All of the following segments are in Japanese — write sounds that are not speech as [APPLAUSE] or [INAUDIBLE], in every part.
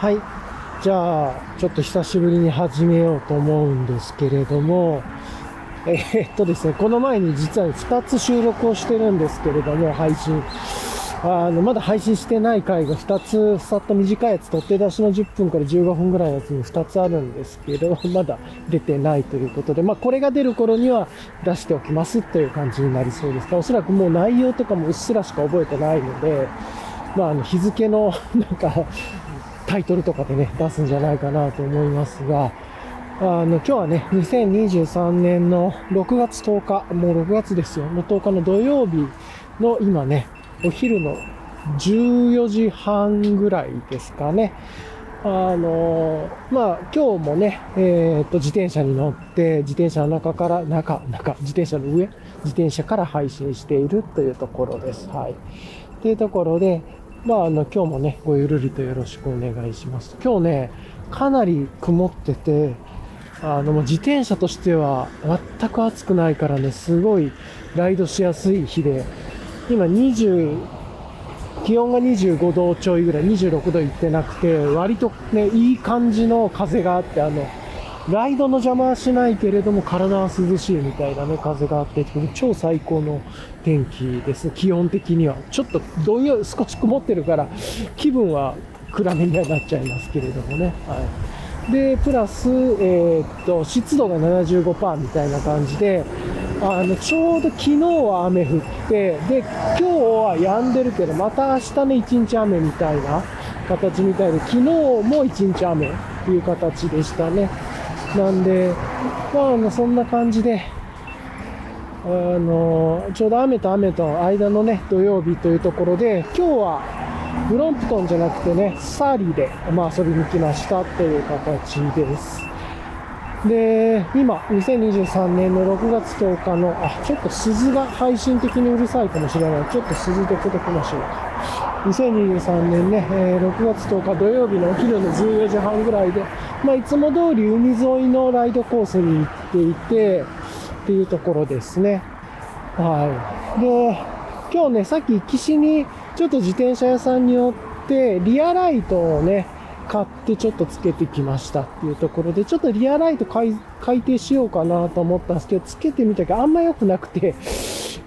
はい。じゃあ、ちょっと久しぶりに始めようと思うんですけれども、えーっとですね、この前に実は2つ収録をしてるんですけれども、配信。あの、まだ配信してない回が2つ、さっと短いやつ、取って出しの10分から15分ぐらいのやつに2つあるんですけど、[LAUGHS] まだ出てないということで、まあ、これが出る頃には出しておきますという感じになりそうですが、おそらくもう内容とかもうっすらしか覚えてないので、まあ、あの、日付の、なんか、タイトルとかでね、出すんじゃないかなと思いますが、あの、今日はね、2023年の6月10日、もう6月ですよ、の10日の土曜日の今ね、お昼の14時半ぐらいですかね。あのまあ、今日もね、えーっと、自転車に乗って、自転車の中から、中、中、自転車の上、自転車から配信しているというところです。はい。というところで、まあ、あの、今日もね、ごゆるりとよろしくお願いします。今日ね、かなり曇ってて、あの、もう自転車としては全く暑くないからね、すごいライドしやすい日で、今20、気温が25度ちょいぐらい、26度いってなくて、割とね、いい感じの風があって、あの、ライドの邪魔はしないけれども、体は涼しいみたいなね、風があって、超最高の天気です。気温的には。ちょっとどんより少し曇ってるから、気分は暗めにはなっちゃいますけれどもね。はい。で、プラス、えーっと、湿度が75%みたいな感じで、あの、ちょうど昨日は雨降って、で、今日は止んでるけど、また明日ね、一日雨みたいな形みたいで、昨日も一日雨っていう形でしたね。なんで、まあ、あの、そんな感じで、あの、ちょうど雨と雨と間のね、土曜日というところで、今日は、ブロンプトンじゃなくてね、サーリーで、まあ、遊びに来ましたという形です。で、今、2023年の6月10日の、あ、ちょっと鈴が配信的にうるさいかもしれない。ちょっと鈴で届きましょうか。2023年ね、えー6月10日土曜日のお昼の14時半ぐらいで、まあ、いつも通り海沿いのライドコースに行っていて、っていうところですね。はい。で、今日ね、さっき岸にちょっと自転車屋さんに寄って、リアライトをね、買ってちょっとつけてきましたっていうところで、ちょっとリアライト改定しようかなと思ったんですけど、つけてみたけどあんま良くなくて、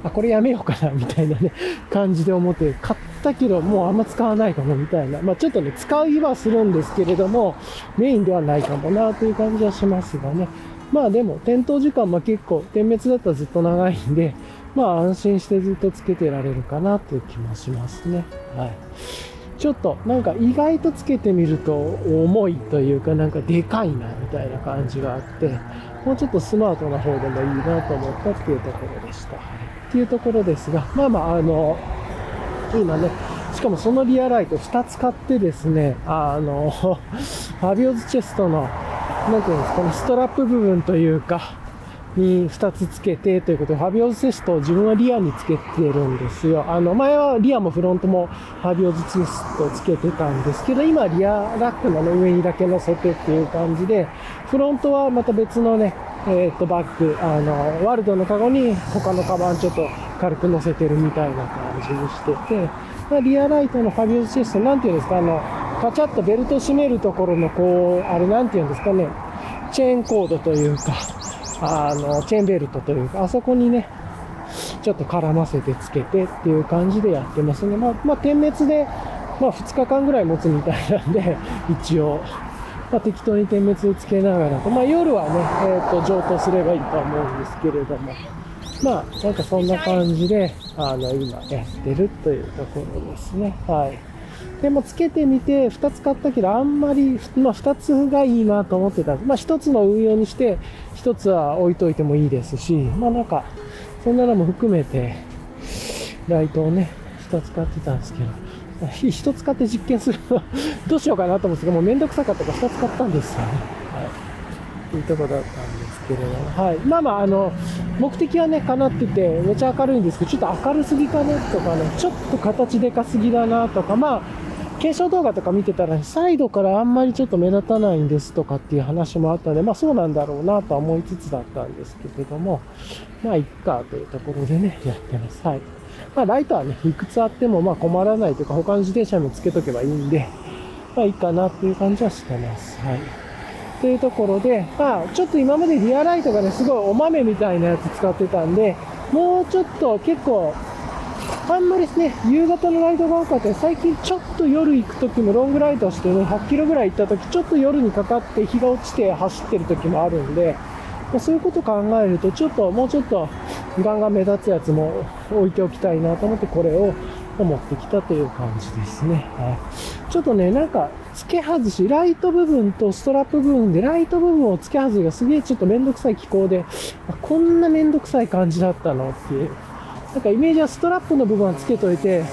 あ、これやめようかな、みたいなね、感じで思って、買ったけど、もうあんま使わないかも、みたいな。まあちょっとね、使いはするんですけれども、メインではないかもな、という感じはしますがね。まあでも、点灯時間も結構、点滅だったらずっと長いんで、まあ安心してずっとつけてられるかな、という気もしますね。はい。ちょっとなんか意外とつけてみると重いというかなんかでかいなみたいな感じがあってもうちょっとスマートな方でもいいなと思ったっていうところでした。ていうところですがまあまああの今ねしかもそのリアライト2つ買ってですねあの [LAUGHS] ファビオズチェストのなんていうんですかねストラップ部分というかに2つつけてということで、ファビオズチェストを自分はリアにつけてるんですよ。あの、前はリアもフロントもファビオズチェストをつけてたんですけど、今リアラックの、ね、上にだけ乗せてっていう感じで、フロントはまた別のね、えっ、と、バッグ、あの、ワールドのカゴに他のカバンちょっと軽く乗せてるみたいな感じにしてて、まあ、リアライトのファビオズチェスト、なんていうんですか、あの、カチャッとベルト締めるところのこう、あれなんていうんですかね、チェーンコードというか、あの、チェーンベルトというか、あそこにね、ちょっと絡ませてつけてっていう感じでやってますね。まあ、まあ、点滅で、まあ、2日間ぐらい持つみたいなんで、一応、まあ、適当に点滅でつけながらと、まあ、夜はね、えっ、と、上等すればいいと思うんですけれども、まあ、なんかそんな感じで、あの、今やってるというところですね。はい。でもつけてみて、2つ買ったけど、あんまり、まあ、2つがいいなと思ってた。まあ、1つの運用にして、1つは置いといてもいいですし、まあ、なんか、そんなのも含めて、ライトをね、2つ買ってたんですけど、1つ買って実験するのは [LAUGHS] どうしようかなと思うんですけど、もうめんどくさかったから2つ買ったんですよね。はい。いいとこだったんですけれども、はい。まあまあ、あの、目的はね、叶ってて、めちゃ明るいんですけど、ちょっと明るすぎかねとかね、ちょっと形でかすぎだなとか、まあ、検証動画とか見てたら、サイドからあんまりちょっと目立たないんですとかっていう話もあったので、まあそうなんだろうなとは思いつつだったんですけれども、まあいっかというところでね、やってます。はい。まあライトはね、いくつあってもまあ困らないというか、他の自転車にもつけとけばいいんで、まあいいかなっていう感じはしてます。はい。というところで、まあちょっと今までリアライトがね、すごいお豆みたいなやつ使ってたんで、もうちょっと結構、あんまりですね、夕方のライトが多かった最近ちょっと夜行く時もロングライトしてね、100キロぐらい行った時、ちょっと夜にかかって日が落ちて走ってる時もあるんで、そういうことを考えると、ちょっともうちょっとガンガン目立つやつも置いておきたいなと思って、これを持ってきたという感じですね。はい。ちょっとね、なんか、付け外し、ライト部分とストラップ部分で、ライト部分を付け外しがすげえちょっとめんどくさい機構で、あこんなめんどくさい感じだったのっていう。なんかイメージはストラップの部分は付けといて、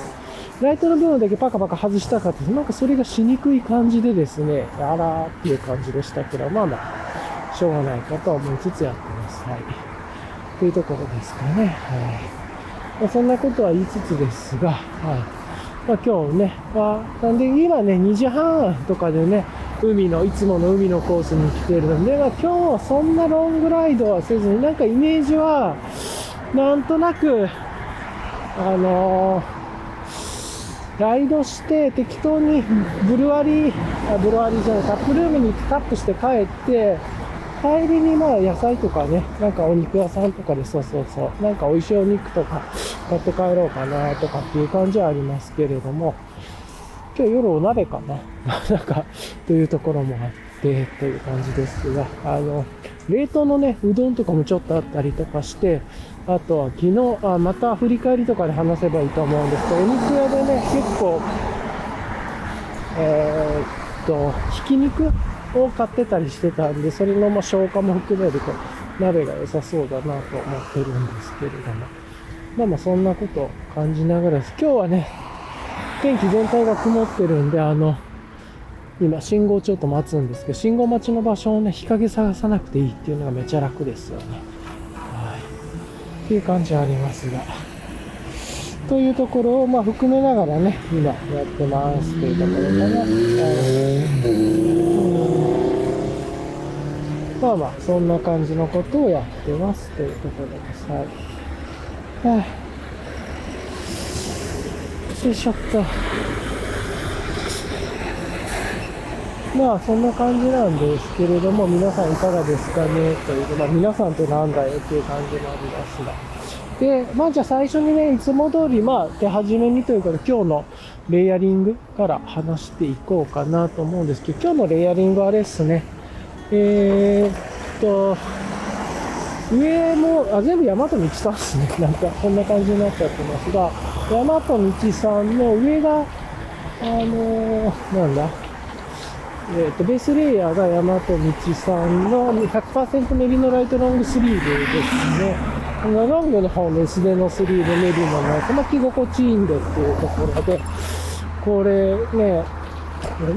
ライトの部分だけパカパカ外したかって、なんかそれがしにくい感じでですね、あらーっていう感じでしたけど、まあまあ、しょうがないかと思いつつやってます。はい。というところですかね。はい。まあ、そんなことは言いつつですが、はい。まあ、今日ね、まあ、なんで今ね、2時半とかでね、海の、いつもの海のコースに来てるので、まあ、今日はそんなロングライドはせずに、なんかイメージは、なんとなく、あのーライドして適当にブルワリー、あブルワリーじゃない、タップルームに行ってタップして帰って、帰りにまあ野菜とかね、なんかお肉屋さんとかでそうそうそう、なんか美味しいお肉とか買って帰ろうかなとかっていう感じはありますけれども、今日夜お鍋かな？[LAUGHS] なんか、というところもあって、という感じですが、あの、冷凍のね、うどんとかもちょっとあったりとかして、あとは昨日、あまた振り返りとかで話せばいいと思うんですけど、お肉屋でね、結構、えーっと、ひき肉を買ってたりしてたんで、それのま消化も含めると、鍋が良さそうだなと思ってるんですけれども。まあまあそんなことを感じながらです。今日はね、天気全体が曇ってるんで、あの、今信号ちょっと待つんですけど、信号待ちの場所をね、日陰探さなくていいっていうのがめちゃ楽ですよね。はい。っていう感じはありますが。というところを、まあ、含めながらね、今やってますというところかな。うんまあまあ、そんな感じのことをやってますというところです。はい。はあ、よいしょっと。まあそんな感じなんですけれども、皆さんいかがですかね？という、まあ皆さんってなんだよっていう感じもありますが。で、まあじゃあ最初にね、いつも通り、まあ手始めにというか、今日のレイヤリングから話していこうかなと思うんですけど、今日のレイヤリングはあれですね、えー、っと、上も、あ、全部大和道さんですね。[LAUGHS] なんか、こんな感じになっちゃってますが、大和道さんの上が、あのーなんだ、えー、とベースレイヤーが大和道さんの100%メリノライトロングスリーブですね。このロングの方の薄手のスリーブメリノのやつ、まあ、着心地いいんでっていうところで、これね、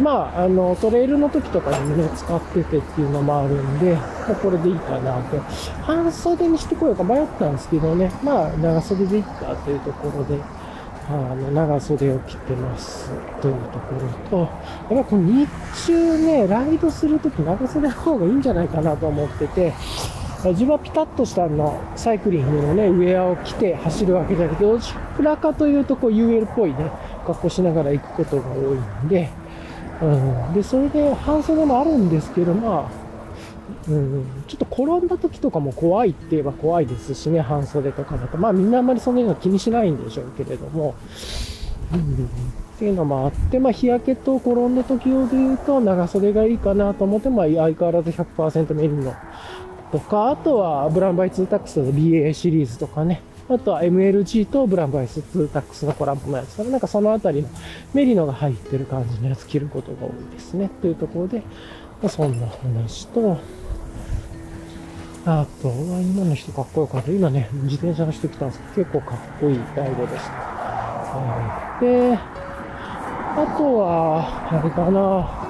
まあ、あの、トレイルの時とかにね、使っててっていうのもあるんで、ま、これでいいかなと。半袖にしてこようか迷ったんですけどね、まあ、長袖でいいかというところで、あの長袖を着てますというところと、やっぱこの日中ね、ライドするとき長袖の方がいいんじゃないかなと思ってて、自分はピタッとしたあのサイクリングのね、ウェアを着て走るわけじゃなくて、どちらかというとこう UL っぽいね、格好しながら行くことが多いんで、うん、で、それで半袖もあるんですけど、まあ、うん、ちょっと転んだ時とかも怖いって言えば怖いですしね、半袖とかだと。まあみんなあんまりそんなの気にしないんでしょうけれども、うん、っていうのもあって、まあ日焼けと転んだ時用で言うと長袖がいいかなと思って、まあ相変わらず100%メリノとか、あとはブランバイ2タックスの BA シリーズとかね、あとは MLG とブランバイス2タックスのコラボのやつとか、なんかそのあたりのメリノが入ってる感じのやつ着ることが多いですね。というところで、まあ、そんな話と、あとは今の人かっこよかった。今ね、自転車の人来たんですけど、結構かっこいいライドでした。はい、で、あとは、あれかな、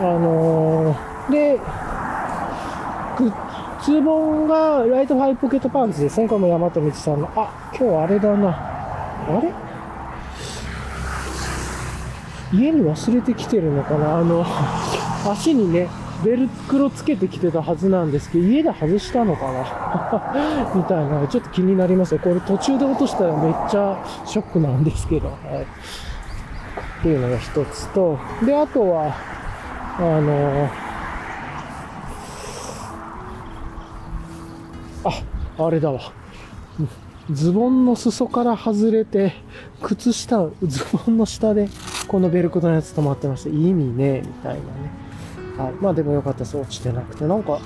あのー、で、ズボンがライトファイポケットパンツですね。これも大和道さんの。あ、今日あれだな。あれ？家に忘れてきてるのかな？あの、[LAUGHS] 足にね、ベルクロつけてきてたはずなんですけど、家で外したのかな？[LAUGHS] みたいな、ちょっと気になりますよ。これ途中で落としたらめっちゃショックなんですけど。はい、っていうのが一つと、で、あとは、あの、あ、あれだわ。ズボンの裾から外れて、靴下、ズボンの下で、このベルクトのやつ止まってました。意味ねえ、みたいなね。はい。まあでもよかったです。落ちてなくて。なんか、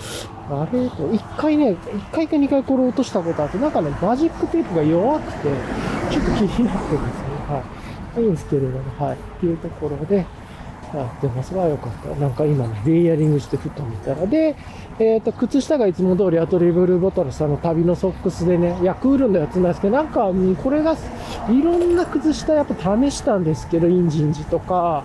あれ？と、一回ね、一回か二回これ落としたことあって、なんかね、マジックテープが弱くて、ちょっと気になってるんですね。はい。いいんですけれども、はい。っていうところで、やってますが、よかった。なんか今ね、レイヤリングしてふと見たら。で、えっ、ー、と、靴下がいつも通りアトリブルボトルさんの旅のソックスでね、いや、クールのやつなんですけど、なんか、これが、いろんな靴下やっぱ試したんですけど、インジンジとか、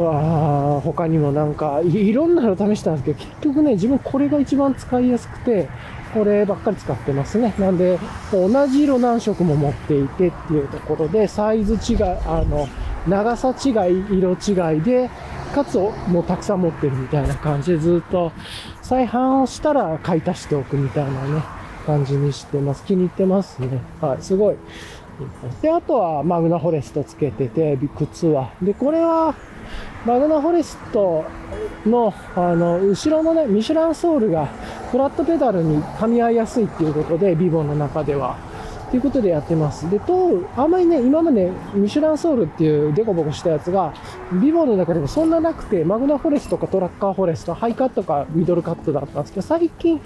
あ他にもなんかい、いろんなの試したんですけど、結局ね、自分これが一番使いやすくて、こればっかり使ってますね。なんで、同じ色何色も持っていてっていうところで、サイズ違い、あの、長さ違い、色違いで、かつもうたくさん持ってるみたいな感じでずっと再販をしたら買い足しておくみたいなね、感じにしてます。気に入ってますね。はい、すごい。で、あとはマグナフォレストつけてて、靴は。で、これは、マグナフォレストの、あの、後ろのね、ミシュランソールがフラットペダルに噛み合いやすいっていうことで、ビボの中では。ということでやってます。で、と、あんまりね、今までミシュランソールっていうデコボコしたやつが、ビボの中でもそんななくて、マグナフォレストかトラッカーフォレスト、ハイカットかミドルカットだったんですけど、最近、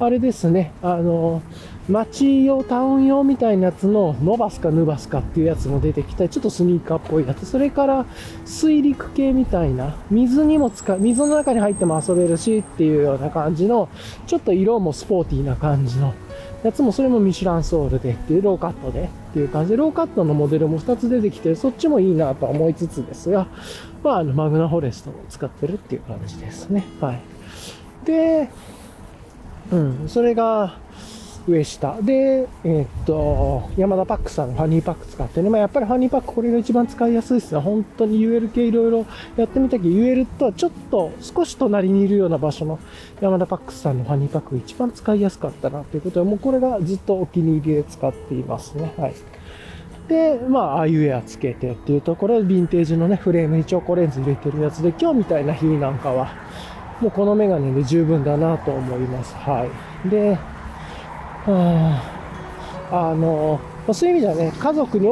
あれですね、あの、街用、タウン用みたいなやつのノバスかヌバスかっていうやつも出てきたり、ちょっとスニーカーっぽいやつ。それから水陸系みたいな、水にも使う、水の中に入っても遊べるしっていうような感じの、ちょっと色もスポーティーな感じのやつもそれもミシュランソールでっていうローカットでっていう感じで、ローカットのモデルも2つ出てきて、そっちもいいなと思いつつですが、まあ、あの、マグナフォレストを使ってるっていう感じですね。はい。で、うん、それが、上下。で、えー、っと、ヤマダパックさんのファニーパック使ってね。まあ、やっぱりファニーパックこれが一番使いやすいですね。本当に UL 系いろいろやってみたけど、UL とはちょっと少し隣にいるような場所のヤマダパックさんのファニーパックが一番使いやすかったなということで、もうこれがずっとお気に入りで使っていますね。はい。で、まあ、ああいうエアつけてっていうところで、ヴィンテージのね、フレームにチョコレンズ入れてるやつで、今日みたいな日なんかは、もうこのメガネで十分だなと思います。はい。で、あの、そういう意味ではね、家族に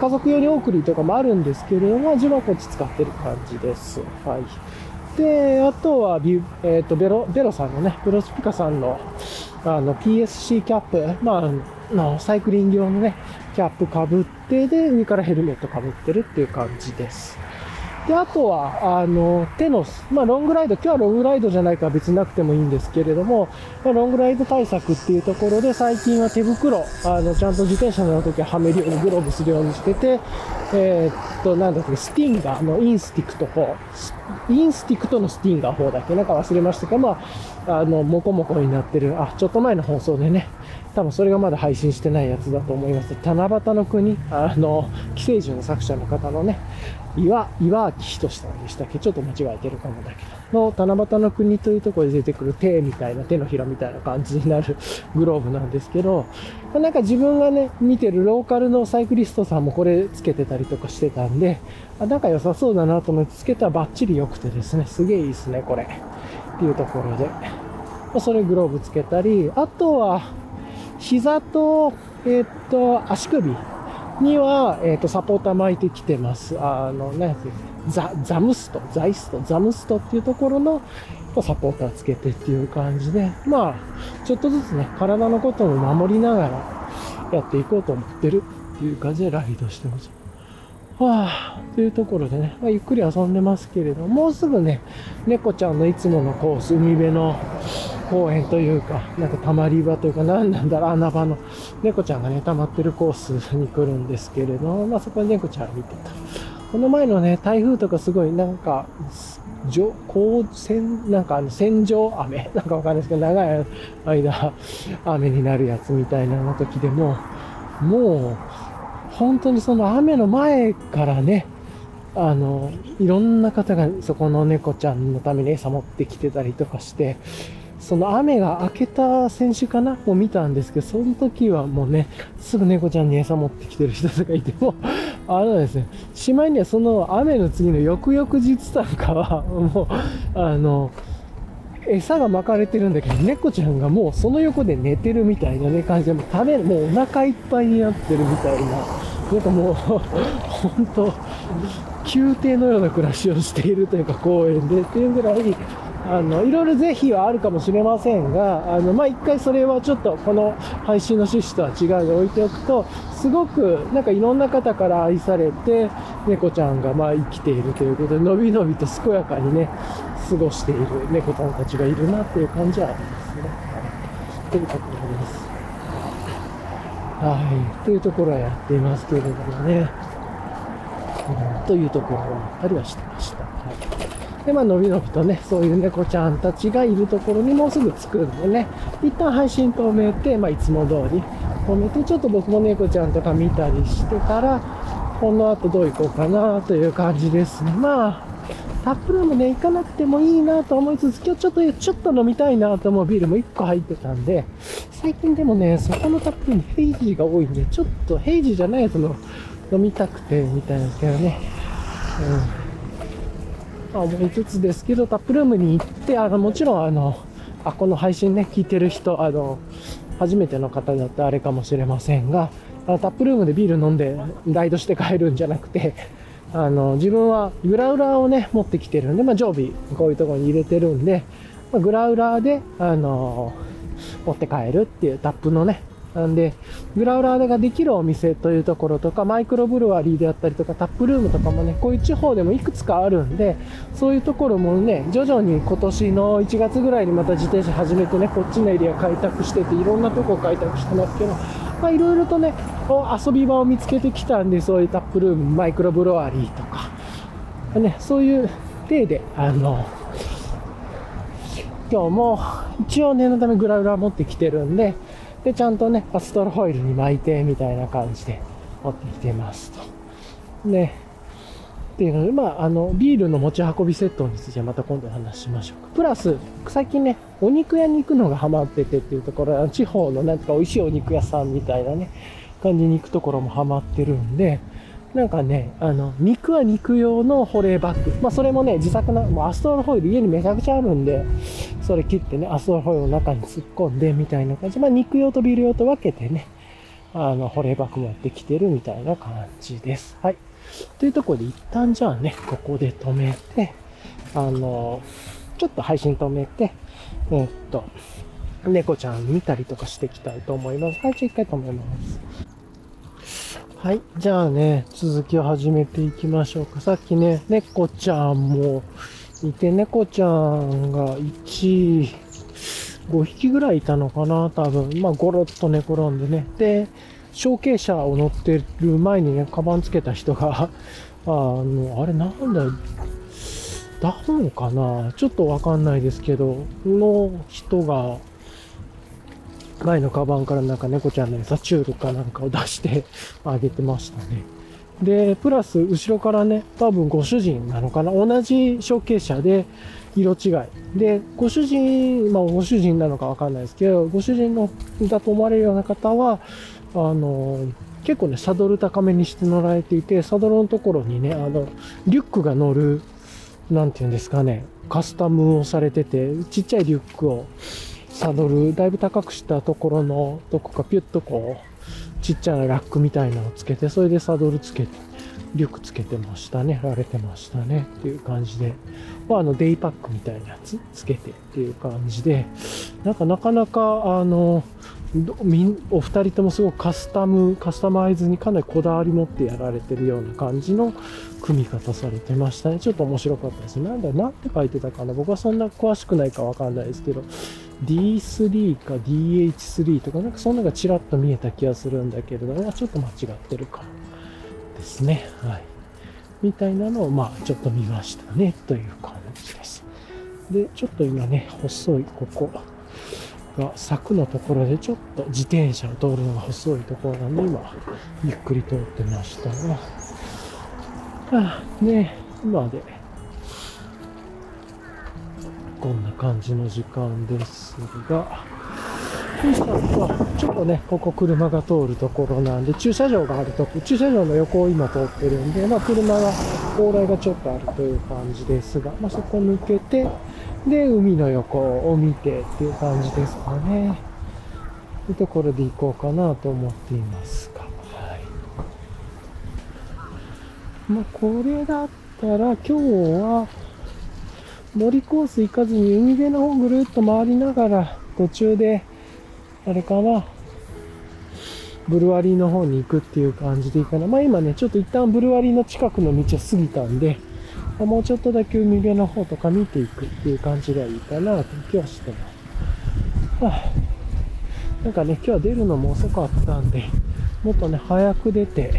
家族用に送りとかもあるんですけれども、自分はこっち使ってる感じです。はい。で、あとはビュ、えっ、ー、と、ベロ、ベロさんのね、ベロスピカさんの、あの、PSC キャップ、まあ、の、サイクリング用のね、キャップかぶって、で、上からヘルメットかぶってるっていう感じです。で、あとは、あの、手の、まあ、ロングライド、今日はロングライドじゃないから別になくてもいいんですけれども、まあ、ロングライド対策っていうところで、最近は手袋、あの、ちゃんと自転車乗るときははめるように、グローブするようにしてて、えー、っと、なんだっけ、スティンガー。のインスティクト4、インスティクトのスティンガー4だっけ？なんか忘れましたけど、まあ、あの、モコモコになってる、あ、ちょっと前の放送でね、多分それがまだ配信してないやつだと思います。七夕の国、あの、寄生獣の作者の方のね、岩、岩明均さんでしたっけちょっと間違えてるかもだけど。の、七夕の国というところで出てくる手みたいな、手のひらみたいな感じになるグローブなんですけど、なんか自分がね、見てるローカルのサイクリストさんもこれつけてたりとかしてたんで、あなんか良さそうだなと思ってつけたらバッチリ良くてですね、すげえいいですね、これ。っていうところで。それグローブつけたり、あとは、膝と、えー、っと、足首には、えっ、ー、と、サポーター巻いてきてます。あの、ね、ザ、ザムスト、ザイスト、ザムストっていうところのサポーターつけてっていう感じで、まあ、ちょっとずつね、体のことを守りながらやっていこうと思ってるっていう感じでライドしてます。はあ、というところでね、まあ、ゆっくり遊んでますけれど、もうすぐね、猫ちゃんのいつものコース、海辺の公園というか、なんかたまり場というか、何なんだろう、穴場の猫ちゃんがね、溜まってるコースに来るんですけれど、まあそこで猫ちゃん見てた。この前のね、台風とかすごいなんか、上、高線、なんかあの、線状雨 [LAUGHS] なんかわかんないですけど、長い間、雨になるやつみたいなの時でも、もう、本当にその雨の前からね、あの、いろんな方がそこの猫ちゃんのために餌持ってきてたりとかして、その雨が明けた選手かなを見たんですけど、その時はもうね、すぐ猫ちゃんに餌持ってきてる人とかいても、[LAUGHS] あのですね、しまいにはその雨の次の翌々日なんかは、もう、あの、餌が巻かれてるんだけど、猫ちゃんがもうその横で寝てるみたいなね、感じで、もう食べる、もうお腹いっぱいになってるみたいな、なんかもう、本当宮廷のような暮らしをしているというか、公園でっていうぐらい、あの、いろいろ是非はあるかもしれませんが、あの、まあ、一回それはちょっとこの配信の趣旨とは違うで置いておくと、すごくなんかいろんな方から愛されて、猫ちゃんがまあ生きているということで、のびのびと健やかにね、過ごしている猫ちゃんたちがいるなっていう感じはありますね。というところです。はい。というところはやっていますけれどもね。うん、というところを思ったりはしてました。で、まあ、のびのびとね、そういう猫ちゃんたちがいるところにもうすぐ着くんでね、一旦配信止めて、まあ、いつも通り止めて、ちょっと僕も猫ちゃんとか見たりしてから、この後どう行こうかなという感じですね。まあ、タップルームね、行かなくてもいいなと思いつつ、今日ちょっと、ちょっと飲みたいなと思うビールも1個入ってたんで、最近でもね、そこのタップルームヘイジーが多いんで、ちょっとヘイジーじゃないやつの飲みたくて、みたいなんですけどね。うん。あ思いつつですけど、タップルームに行って、あの、もちろんあの、あ、この配信ね、聞いてる人、あの、初めての方だってあれかもしれませんが、あのタップルームでビール飲んでライドして帰るんじゃなくて、あの、自分はグラウラーをね、持ってきてるんで、まあ、常備、こういうところに入れてるんで、まあ、グラウラーで、あの、持って帰るっていうタップのね、なんで、グラウラーができるお店というところとか、マイクロブルワリーであったりとか、タップルームとかもね、こういう地方でもいくつかあるんで、そういうところもね、徐々に今年の1月ぐらいにまた自転車始めてね、こっちのエリア開拓してて、いろんなとこ開拓してますけど、まあいろいろとね、遊び場を見つけてきたんで、そういうタップルーム、マイクロブロワリーとか、ね、そういう体で、あの、今日も一応念のためグラウラー持ってきてるんで、で、ちゃんとね、アストロホイルに巻いて、みたいな感じで持ってきてますと。ね。っていうので、まあ、あの、ビールの持ち運びセットについてはまた今度話しましょうか。プラス、最近ね、お肉屋に行くのがハマっててっていうところ、地方のなんか美味しいお肉屋さんみたいなね、感じに行くところもハマってるんで、なんかね、あの、肉は肉用の保冷バッグ。まあ、それもね、自作な、もうアストロホイル家にめちゃくちゃあるんで、それ切ってね、アストロホイルの中に突っ込んで、みたいな感じ。まあ、肉用とビール用と分けてね、あの、保冷バッグ持ってきてるみたいな感じです。はい。というところで一旦じゃあね、ここで止めて、あの、ちょっと配信止めて、え、っと、猫ちゃん見たりとかしていきたいと思います。はい、じゃあ一回止めます。はい。じゃあね、続きを始めていきましょうか。さっきね、猫ちゃんもいて、猫ちゃんが1、5匹ぐらいいたのかな、多分。まあ、ゴロッと寝転んでね。で、小径車を乗ってる前にね、カバンつけた人が、あの、あれなんだ、ダホンかなちょっとわかんないですけど、の人が、前のカバンからなんか猫ちゃんの餌チュールかなんかを出して [LAUGHS] あげてましたね。で、プラス後ろからね、多分ご主人なのかな？同じ小径車で色違い。で、ご主人、まあご主人なのかわかんないですけど、ご主人のだと思われるような方は、あの、結構ね、サドル高めにして乗られていて、サドルのところにね、あの、リュックが乗る、なんていうんですかね、カスタムをされてて、ちっちゃいリュックをサドル、だいぶ高くしたところの、どこかピュッとこう、ちっちゃなラックみたいなのをつけて、それでサドルつけて、リュックつけてましたね。られてましたね。っていう感じで。まあ、あの、デイパックみたいなやつつけてっていう感じで、なんかなかなか、あの、お二人ともすごくカスタム、カスタマイズにかなりこだわり持ってやられてるような感じの組み方されてましたね。ちょっと面白かったです。なんだ、なんて書いてたかな僕はそんな詳しくないかわかんないですけど、D3 か DH3 とかなんかそんなのがちらっと見えた気がするんだけれども、ちょっと間違ってるかですね。はい。みたいなのを、まあ、ちょっと見ましたね、という感じです。で、ちょっと今ね、細いここが柵のところでちょっと自転車を通るのが細いところなんで、今、ゆっくり通ってましたが、あね、今でこんな感じの時間ですが、ちょっとね、ここ車が通るところなんで、駐車場があると、駐車場の横を今通ってるんで、まあ車が、往来がちょっとあるという感じですが、まあそこ抜けて、で、海の横を見てっていう感じですかね。というところで行こうかなと思っていますが。はい。まあこれだったら今日は、森コース行かずに海辺の方ぐるっと回りながら、途中で、あれかな、ブルワリーの方に行くっていう感じでいいかな。まあ今ね、ちょっと一旦ブルワリーの近くの道を過ぎたんで、もうちょっとだけ海辺の方とか見ていくっていう感じがいいかなと気はしてます。はあ、なんかね、今日は出るのも遅かったんで、もっとね、早く出て、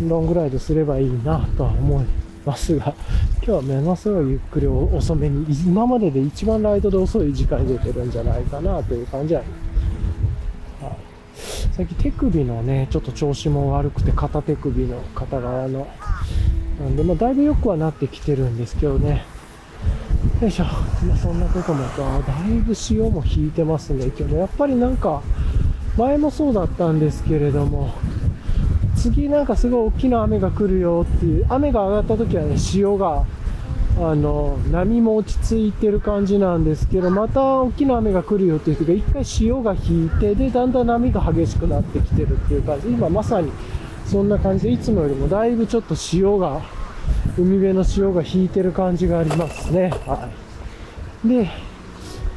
ロングライドすればいいなとは思いますが、今日はものすごいゆっくり遅めに、今までで一番ライドで遅い時間に出てるんじゃないかなという感じは、い、最近手首のね、ちょっと調子も悪くて、片手首の片側の、なんで、まあ、だいぶ良くはなってきてるんですけどね。よいしょ。まあ、そんなこともあだいぶ潮も引いてますね、今日も。やっぱりなんか、前もそうだったんですけれども、次なんかすごい大きな雨が来るよっていう、雨が上がった時はね、潮があの波も落ち着いてる感じなんですけどまた大きな雨が来るよっていう時が一回潮が引いてでだんだん波が激しくなってきてるっていう感じ今まさにそんな感じ。でいつもよりもだいぶちょっと潮が海辺の潮が引いてる感じがありますね。はい。で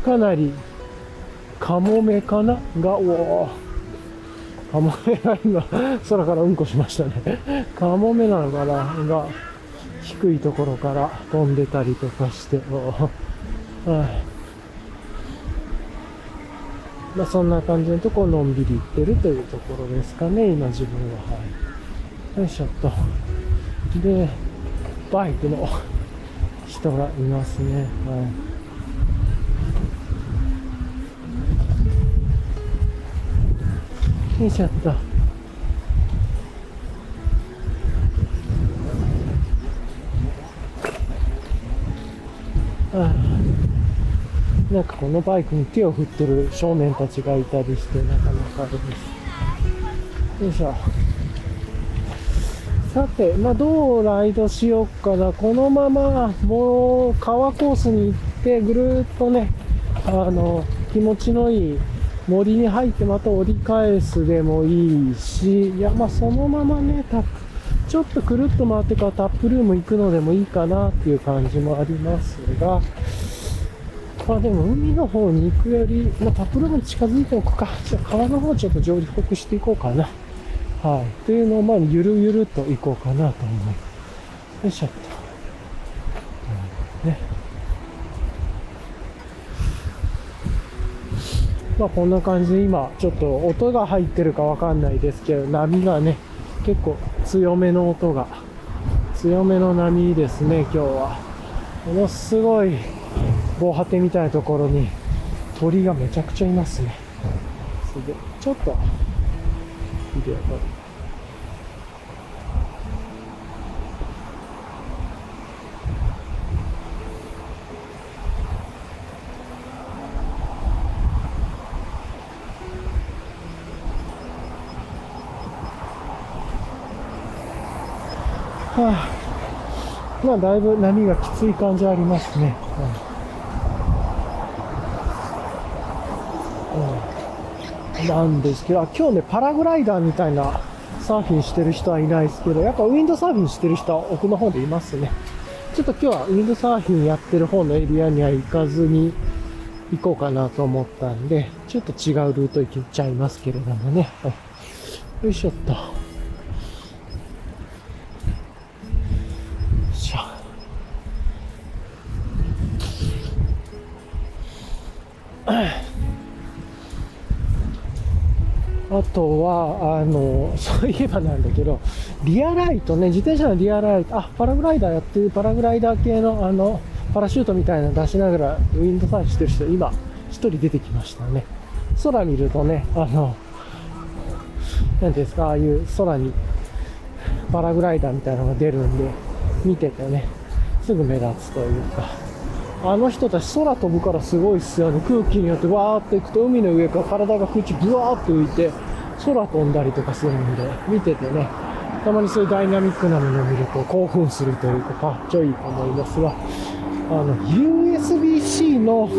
かなりカモメかながおおカモメが今空からうんこしましたねカモメなのかな？が低いところから飛んでたりとかして、はい。まあ、そんな感じのとこのんびり行ってるというところですかね、今自分は。はい。よいしょっと。で、バイクの人がいますね。はい。よいしょっと。なんかこのバイクに手を振ってる少年たちがいたりして、なかなかあれです。よいしょ。さて、まあ、どうライドしようかな。このまま、もう、川コースに行って、ぐるっとね、あの、気持ちのいい森に入ってまた折り返すでもいいし、いや、まあ、そのままね、たちょっとくるっと回ってからタップルーム行くのでもいいかなっていう感じもありますが、まあでも海の方に行くより、まあ、タップルームに近づいておくか。じゃ川の方ちょっと上陸していこうかな。はい。というのをまあゆるゆると行こうかなと思います。よいしょっと。まあこんな感じで今ちょっと音が入ってるかわかんないですけど、波がね、結構強めの音が、強めの波ですね、今日は。ものすごい防波堤みたいなところに鳥がめちゃくちゃいますね。すごい、ちょっと、ビデオ撮る。まあだいぶ波がきつい感じありますね。なんですけど、今日ね、パラグライダーみたいなサーフィンしてる人はいないですけど、やっぱウィンドサーフィンしてる人は奥の方でいますね。ちょっと今日はウィンドサーフィンやってる方のエリアには行かずに行こうかなと思ったんで、ちょっと違うルート行っちゃいますけれどもね。よいしょっと。[COUGHS] あとは、あの、[LAUGHS] そういえばなんだけど、リアライトね、自転車のリアライト、あ、パラグライダーやってる、パラグライダー系の、あの、パラシュートみたいなの出しながら、ウィンドサーフしてる人、今、一人出てきましたね。空見るとね、あの、なんですか、ああいう空に、パラグライダーみたいなのが出るんで、見ててね、すぐ目立つというか、あの人たち空飛ぶからすごいっすよね。空気によってわーっていくと海の上から体が空中ブワーって浮いて空飛んだりとかするんで、見ててね、たまにそういうダイナミックなものを見ると興奮するというかかっちょいいと思いますが、あの、USB-C の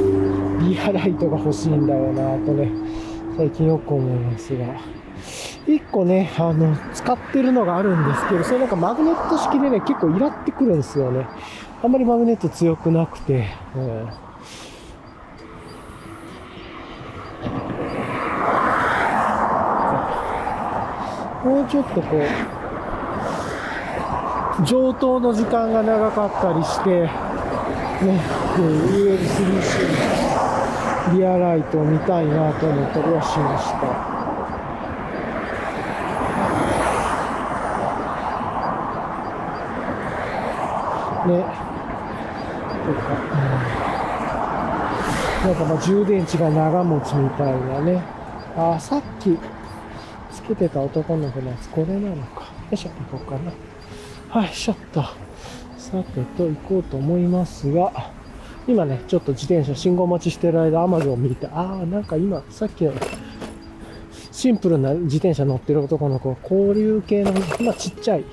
リアライトが欲しいんだよなとね、最近よく思いますが。一個ね、あの、使ってるのがあるんですけど、それなんかマグネット式でね、結構イラってくるんですよね。あんまりマグネット強くなくて、うんもうちょっとこう、上等の時間が長かったりして、ね、USB-C リアライトを見たいなと思ったりはしました。ね。とか、うん、なんかまあ充電池が長持ちみたいなね。あ、さっきつけてた男の子のやつ、これなのか。よいしょ、行こうかな。はい、ちょっと。さてと行こうと思いますが、今ね、ちょっと自転車信号待ちしてる間、アマゾンを見て、ああ、なんか今、さっきのシンプルな自転車乗ってる男の子、交流系の、まあちっちゃい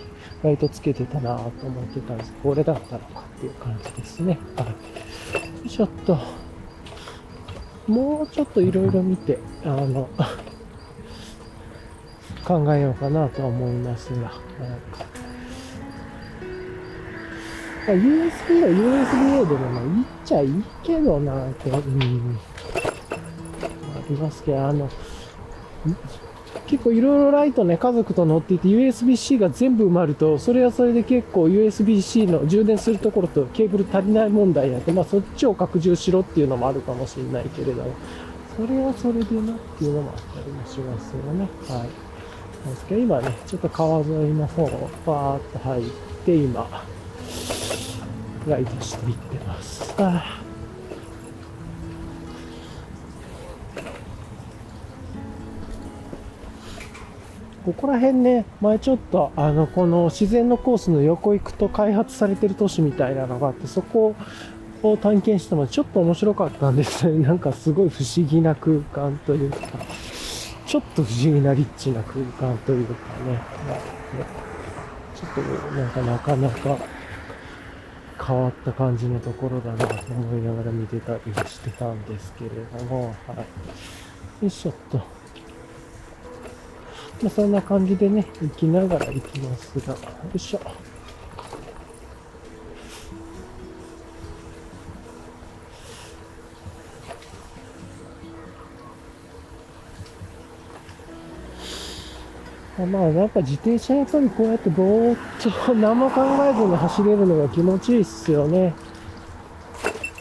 ライトつけてたなと思ってたんですこれだったのかっていう感じですね。はい。ちょっと、もうちょっといろいろ見て、あの、[LAUGHS] 考えようかなとは思いますが、なんか。USB は USB-A でもまあいっちゃいいけどな、と、うん。ありますけど、あの、結構いろいろライトね、家族と乗っていて USB-C が全部埋まると、それはそれで結構 USB-C の充電するところとケーブル足りない問題やって、まあそっちを拡充しろっていうのもあるかもしれないけれど、それはそれでなっていうのもあったりもしますよね。はい。ですけど今ね、ちょっと川沿いの方をパーッと入って、今、ライトしていってます。あここら辺ね、前ちょっと、あの、この自然のコースの横行くと開発されてる都市みたいなのがあって、そこを探検してもちょっと面白かったんですね。[LAUGHS] なんかすごい不思議な空間というか、ちょっと不思議なリッチな空間というかね、ちょっとなんかなかなか変わった感じのところだなと思いながら見てたりしてたんですけれども、はい。よいしょっと。まあ、そんな感じでね、行きながら行きますが、よいしょ。まあなんか自転車やっぱりこうやってぼーっと [LAUGHS] 何も考えずに走れるのが気持ちいいっすよね。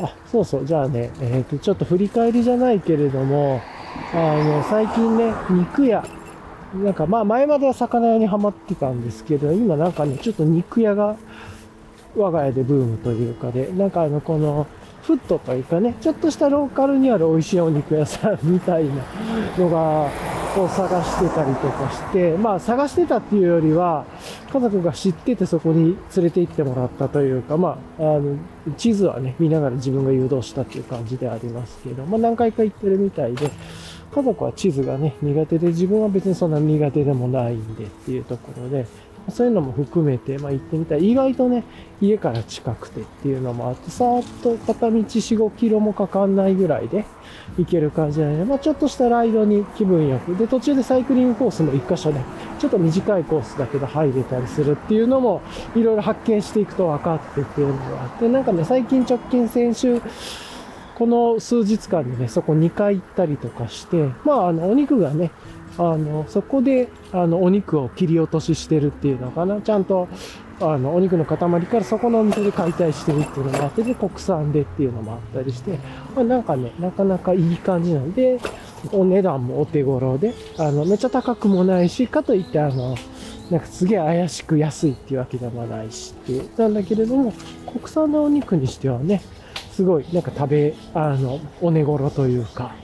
あ、そうそう、じゃあね、えっ、ー、と、ちょっと振り返りじゃないけれども、あの、最近ね、肉屋、なんかまあ前までは魚屋にはまってたんですけど、今なんかね、ちょっと肉屋が我が家でブームというかで、なんかあのこのフットというかね、ちょっとしたローカルにある美味しいお肉屋さんみたいなのが、を探してたりとかして、まあ探してたっていうよりは、家族が知っててそこに連れて行ってもらったというか、まあ、あの、地図はね、見ながら自分が誘導したっていう感じでありますけど、まあ何回か行ってるみたいで、家族は地図がね、苦手で、自分は別にそんな苦手でもないんでっていうところで、そういうのも含めて、まあ、行ってみたら、意外とね、家から近くてっていうのもあって、さーっと片道4、5キロもかかんないぐらいで行ける感じなので、まあ、ちょっとしたライドに気分よく。で、途中でサイクリングコースも1箇所ね、ちょっと短いコースだけど入れたりするっていうのも、いろいろ発見していくと分かってっていうのがあって、なんかね、最近直近先週、この数日間でね、そこ2回行ったりとかして、まあ、あの、お肉がね、あの、そこで、あの、お肉を切り落とししてるっていうのかな。ちゃんと、あの、お肉の塊からそこのお店で解体してるっていうのもあって、で、国産でっていうのもあったりして、まあ、なんかね、なかなかいい感じなんで、お値段もお手頃で、あの、めっちゃ高くもないし、かといって、あの、なんかすげえ怪しく安いっていうわけでもないしっていう、なんだけれども、国産のお肉にしてはね、すごいなんか食べ、あの、お値頃というか、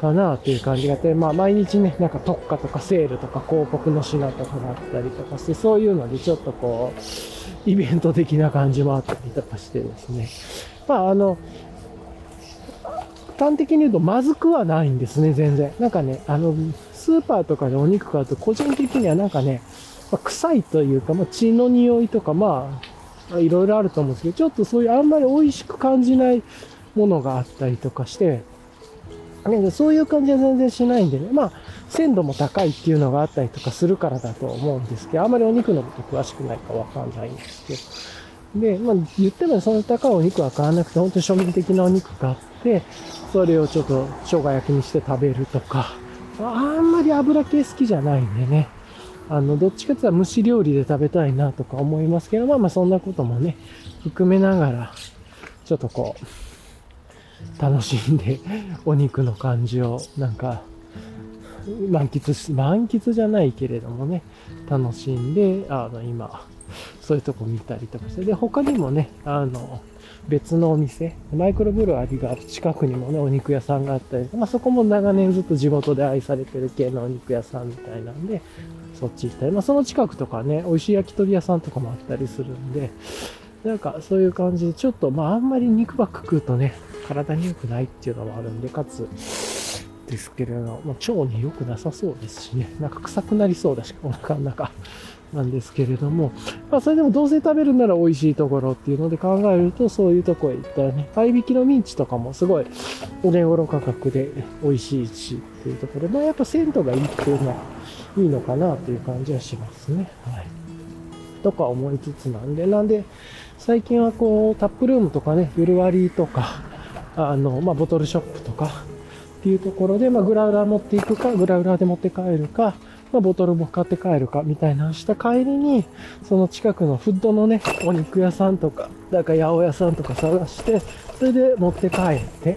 かなっていう感じがあって、まあ毎日ね、なんか特価とかセールとか広告の品とかがあったりとかして、そういうのでちょっとこう、イベント的な感じもあったりとかしてですね。まああの、端的に言うとまずくはないんですね、全然。なんかね、あの、スーパーとかでお肉買うと個人的にはなんかね、まあ、臭いというか、まあ、血の匂いとか、まあ、いろいろあると思うんですけど、ちょっとそういうあんまり美味しく感じないものがあったりとかして、ね、そういう感じは全然しないんでね、まあ、鮮度も高いっていうのがあったりとかするからだと思うんですけど、あんまりお肉のこと詳しくないかわかんないんですけど。で、まあ、言ってもその高いお肉は買わなくて、本当に庶民的なお肉買って、それをちょっと生姜焼きにして食べるとか、あんまり油系好きじゃないんでね、あの、どっちかっていうと蒸し料理で食べたいなとか思いますけど、まあまあそんなこともね、含めながら、ちょっとこう、楽しんで、[LAUGHS] お肉の感じを、なんか、満喫し、満喫じゃないけれどもね、楽しんで、あの、今、そういうとこ見たりとかして、で、他にもね、あの、別のお店、マイクロブルワリーが近くにもね、お肉屋さんがあったり、まあそこも長年ずっと地元で愛されてる系のお肉屋さんみたいなんで、そっち行ったり、まあその近くとかね、美味しい焼き鳥屋さんとかもあったりするんで、なんかそういう感じで、ちょっとまああんまり肉ばっか食うとね、体に良くないっていうのもあるんで、かつ、ですけれども、腸に良くなさそうですしね、なんか臭くなりそうだし、お腹の中。なんですけれども、まあ、それでもどうせ食べるなら美味しいところっていうので考えると、そういうとこへ行ったらね、合いびきのミンチとかもすごいお値頃価格で美味しいしっていうところで、まあ、やっぱ鮮度がいいっていうのはいいのかなという感じはしますね。はい。とか思いつつなんで、なんで、最近はこう、タップルームとかね、ブルワリーとか、あの、まあ、ボトルショップとかっていうところで、まあ、グラウラ持っていくか、グラウラで持って帰るか、まあ、ボトルも買って帰るかみたいなした帰りに、その近くのフッドのね、お肉屋さんとか、なんか八百屋さんとか探して、それで持って帰って、っ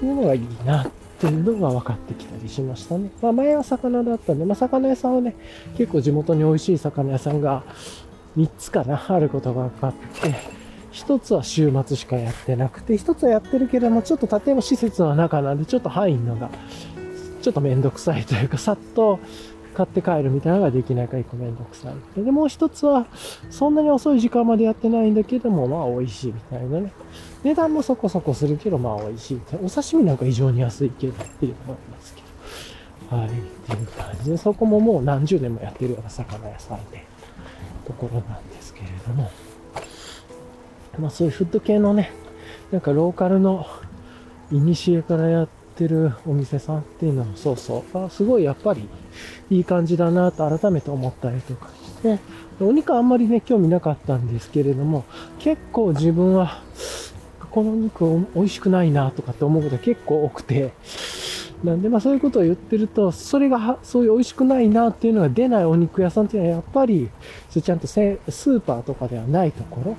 ていうのがいいなっていうのが分かってきたりしましたね。まあ前は魚だったんで、まあ魚屋さんはね、結構地元に美味しい魚屋さんが3つかな、あることが分かって、1つは週末しかやってなくて、1つはやってるけれども、ちょっと建物施設の中なんで、ちょっと入るのが、ちょっとめんどくさいというか、さっと買って帰るみたいなのができないから一個めんどくさい。で、もう一つは、そんなに遅い時間までやってないんだけども、まあ美味しいみたいなね。値段もそこそこするけど、まあ美味しい。お刺身なんか異常に安いけどっていうのもありますけど。はい。っていう感じで、そこももう何十年もやってるような魚屋さんで、ところなんですけれども。まあそういうフット系のね、なんかローカルの、イニシエからやってるお店さんっていうのもそうそう、あすごいやっぱりいい感じだなと改めて思ったりとかして、お肉あんまりね、興味なかったんですけれども、結構自分は、この肉美味しくないなとかって思うことが結構多くて、なんでまあそういうことを言ってると、それがそういう美味しくないなっていうのが出ないお肉屋さんっていうのはやっぱり、それちゃんとスーパーとかではないところ。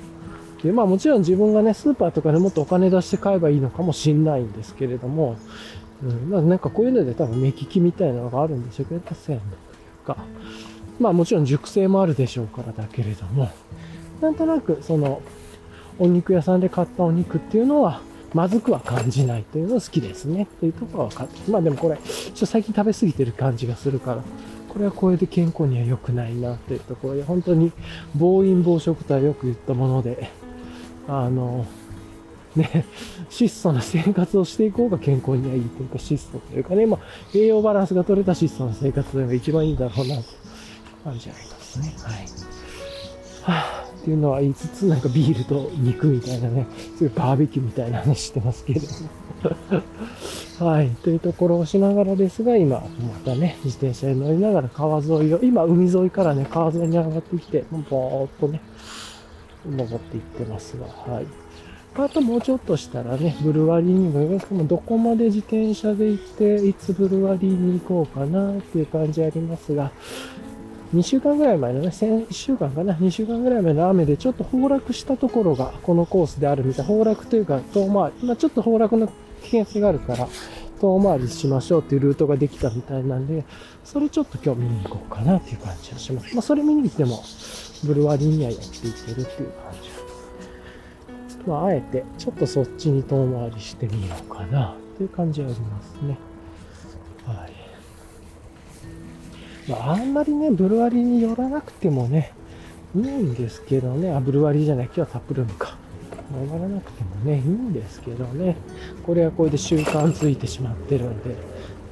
で、まあもちろん自分がね、スーパーとかでもっとお金出して買えばいいのかもしんないんですけれども、うん、まあなんかこういうので多分目利きみたいなのがあるんでしょうけど、1000円というか、まあもちろん熟成もあるでしょうからだけれども、なんとなくその、お肉屋さんで買ったお肉っていうのは、まずくは感じないというのが好きですね。っていうところは分かって。まあでもこれ、ちょっと最近食べ過ぎてる感じがするから、これはこれで健康には良くないなっていうところで、本当に暴飲暴食とはよく言ったもので、あの、ね、質素な生活をしていこうが健康にはいいというか、質素というかね、まあ、栄養バランスが取れた質素な生活というのが一番いいんだろうな、と感じありますね。はい。はあ、っていうのは言いつつ、なんかビールと肉みたいなね、そういうバーベキューみたいな話してますけれども。[LAUGHS] はい。というところをしながらですが、今、またね、自転車に乗りながら川沿いを、今、海沿いからね、川沿いに上がってきて、ぼーっとね、登っていってますが、はい。あともうちょっとしたらね、ブルワリーにもよろしくもどこまで自転車で行って、いつブルワリーに行こうかなっていう感じありますが、2週間ぐらい前のね、1週間かな、2週間ぐらい前の雨でちょっと崩落したところがこのコースであるみたい。崩落というか、遠回り、まあちょっと崩落の危険性があるから、遠回りしましょうっていうルートができたみたいなんで、それちょっと今日見に行こうかなっていう感じがします。まあそれ見に行っても、ブルワリーにはやっていけるっていう感じまあ、あえて、ちょっとそっちに遠回りしてみようかな、っていう感じはありますね。はい。まあ、あんまりね、ブルワリーに寄らなくてもね、いいんですけどね、あ、ブルワリーじゃない、今日はタップルームか。登らなくてもね、いいんですけどね。これはこれで習慣づいてしまってるんで、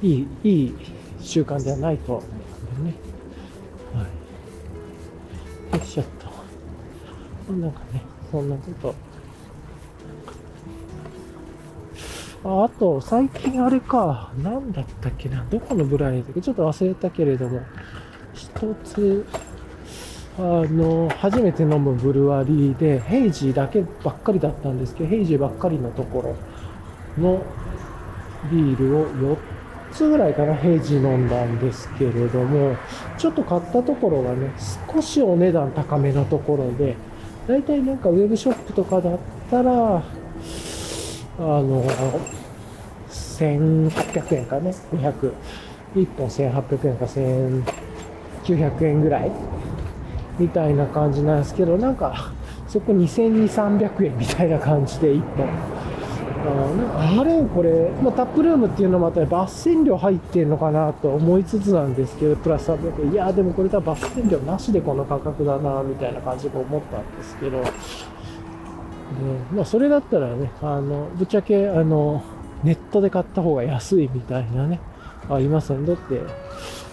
いい、いい習慣ではないと思うんでね。はい。よいしょっと。なんかね、そんなことああと、最近あれか、何だったっけな、どこのブランドだっけ、ちょっと忘れたけれども、一つ、あの、初めて飲むブルワリーで、ヘイジーだけばっかりだったんですけど、ヘイジーばっかりのところのビールを4つぐらいかな、ヘイジー飲んだんですけれども、ちょっと買ったところがね、少しお値段高めのところで、だいたいなんかウェブショップとかだったら、あの、1800円かね、200、1本1800円か1900円ぐらいみたいな感じなんですけど、なんか、そこ2200、300円みたいな感じで1本。ああれこれ、まあ、タップルームっていうのもまた抜栓料入ってんのかなと思いつつなんですけど、プラス300円。いや、でもこれ多分抜栓料なしでこの価格だな、みたいな感じで思ったんですけど、まあ、それだったらね、あの、ぶっちゃけ、あの、ネットで買った方が安いみたいなね、ありますんだって、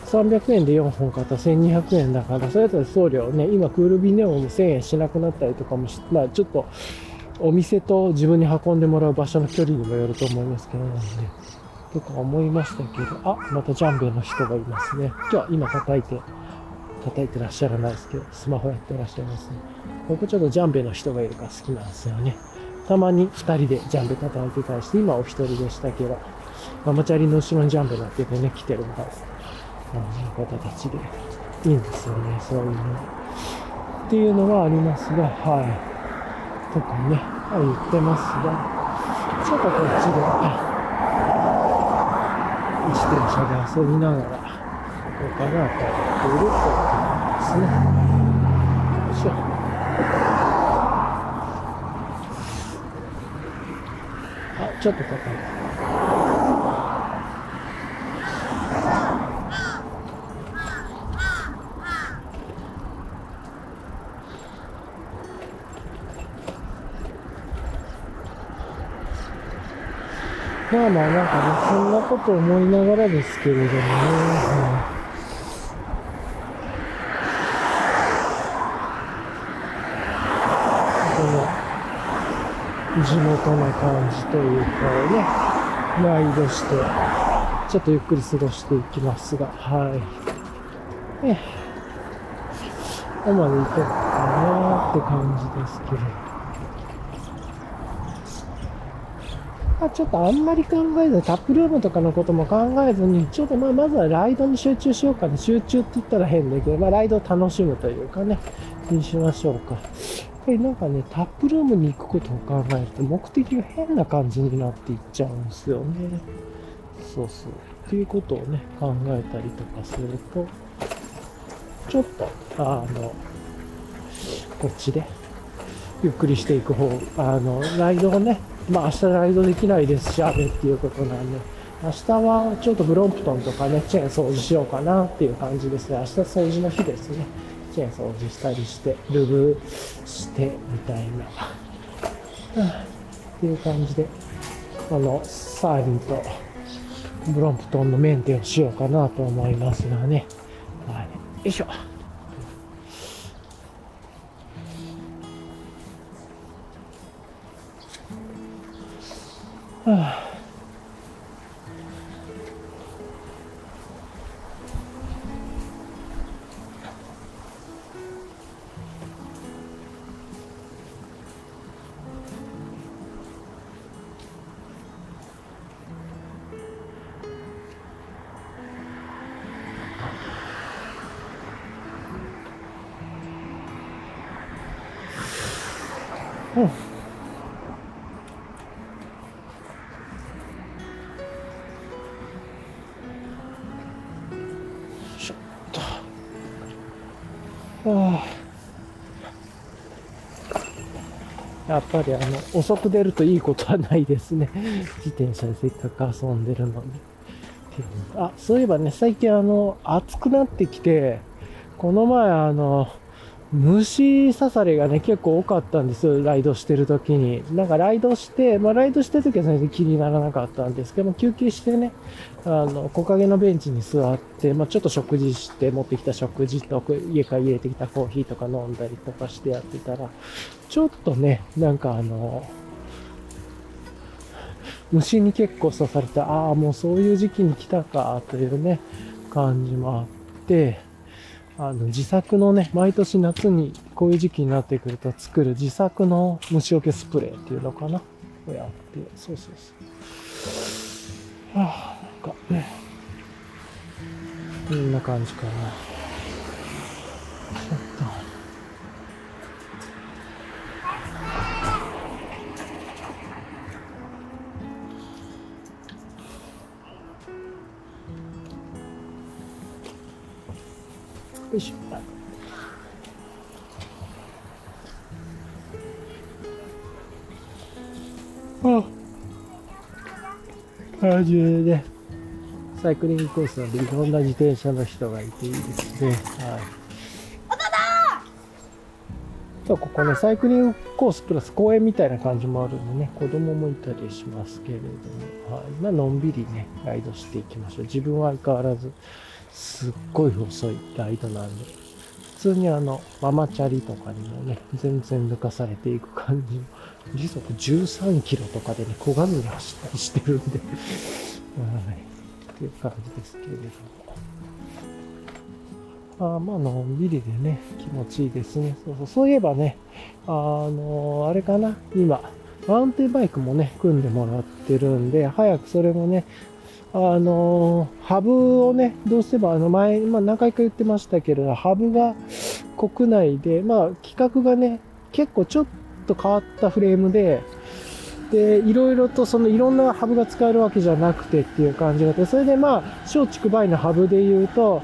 300円で4本買ったら1200円だから、それだったら送料ね、今クールビネオンも1000円しなくなったりとかもし、まあちょっと、お店と自分に運んでもらう場所の距離にもよると思いますけどね。とか思いましたけど、あ、またジャンベの人がいますね。じゃあ今叩いて、叩いてらっしゃらないですけど、スマホやってらっしゃいますね。ここちょっとジャンベの人がいるから好きなんですよね。たまに2人でジャンベ叩いてたりして、今お一人でしたけど、ママチャリの後ろにジャンベ乗っててね、来てるのが、あの方たちで、いいんですよね、そういうの。っていうのはありますが、はい。とかね、はい、言ってますが、ちょっとこっちで、自転車で遊びながら、こうかなと、ぐるっとですね。よいしょ。あ、ちょっと高い。まあまあなんかね、そんなこと思いながらですけれどもねの地元な感じというかね、ライドして、ちょっとゆっくり過ごしていきますが、はい。え、ここまで行こうかなって感じですけど。まあ、ちょっとあんまり考えず、タップルームとかのことも考えずに、ちょっとまあまずはライドに集中しようかね。集中って言ったら変だけど、まあライドを楽しむというかね、にしましょうか。っぱりなんかね、タップルームに行くことを考えると、目的が変な感じになっていっちゃうんですよね。そうそう。っていうことをね、考えたりとかすると、ちょっと、あの、こっちで、ゆっくりしていく方、あの、ライドをね、まあ明日ライドできないですし、雨っていうことなんで、明日はちょっとブロンプトンとかね、チェーン掃除しようかなっていう感じですね。明日掃除の日ですね。チェーン掃除したりして、ルブしてみたいな、[LAUGHS] っていう感じで、あの、サーリーとブロンプトンのメンテをしようかなと思いますがね。はい。よいしょ。はあやっぱりあの、遅く出るといいことはないですね。[LAUGHS] 自転車でせっかく遊んでるのに。あ、そういえばね、最近あの、暑くなってきて、この前あの、虫刺されがね、結構多かったんですよ、ライドしてる時に。なんかライドして、まあライドしてる時は全然気にならなかったんですけども、休憩してね、あの、木陰のベンチに座って、まあちょっと食事して、持ってきた食事と、家から入れてきたコーヒーとか飲んだりとかしてやってたら、ちょっとね、なんかあの、虫に結構刺されて、ああ、もうそういう時期に来たか、というね、感じもあって、あの、自作のね、毎年夏にこういう時期になってくると作る自作の虫除けスプレーっていうのかなをやって、そうそうそう。はあ、なんかね、こんな感じかな。感じで、サイクリングコースなんでいろんな自転車の人がいていいですね。はい。ここね、サイクリングコースプラス公園みたいな感じもあるんでね、子供もいたりしますけれども、はい。まあ、のんびりね、ライドしていきましょう。自分は相変わらず、すっごい細いライドなんで、普通にあの、ママチャリとかにもね、全然抜かされていく感じ。時速13キロとかでね、小髪に走ったりしてるんではい。っていう感じですけれども。あまあ、のんびりでね、気持ちいいですね。そうそう、そういえばね、あのー、あれかな、今、マウンテンバイクもね、組んでもらってるんで、早くそれもね、あの、ハブをね、どうすれば、あの前、まあ何回か言ってましたけれど、ハブが国内で、まあ規格がね、結構ちょっと変わったフレームで、で、いろいろとそのいろんなハブが使えるわけじゃなくてっていう感じがあって、それでまあ、小畜梅のハブで言うと、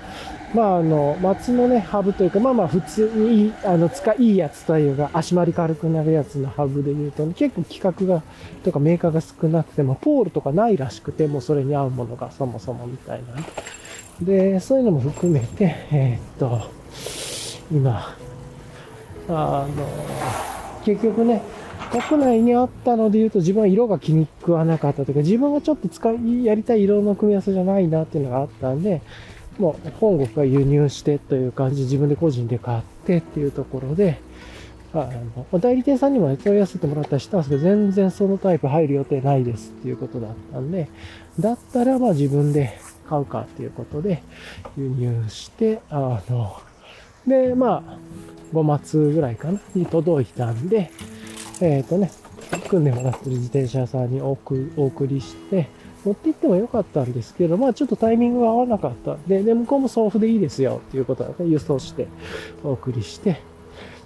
まああの、松のね、ハブというか、まあまあ普通にいい、あの、使いいやつというか、足回り軽くなるやつのハブで言うと、ね、結構規格が、とかメーカーが少なくても、ポールとかないらしくて、もうそれに合うものがそもそもみたいな。で、そういうのも含めて、えー、っと、今、あの、結局ね、国内にあったので言うと自分は色が気に食わなかったというか、自分がちょっと使い、やりたい色の組み合わせじゃないなっていうのがあったんで、もう本国が輸入してという感じ、自分で個人で買ってっていうところで、あの、代理店さんにも問い合わせてもらったりしたんですけど、全然そのタイプ入る予定ないですっていうことだったんで、だったらまあ自分で買うかっていうことで輸入して、あの、で、まあ、5月ぐらいかな、に届いたんで、えっ、ー、とね、組んでもらってる自転車屋さんにお送りして、持って行ってもよかったんですけど、まあちょっとタイミングが合わなかったんで、で、向こうも送付でいいですよっていうことで、ね、輸送してお送りして、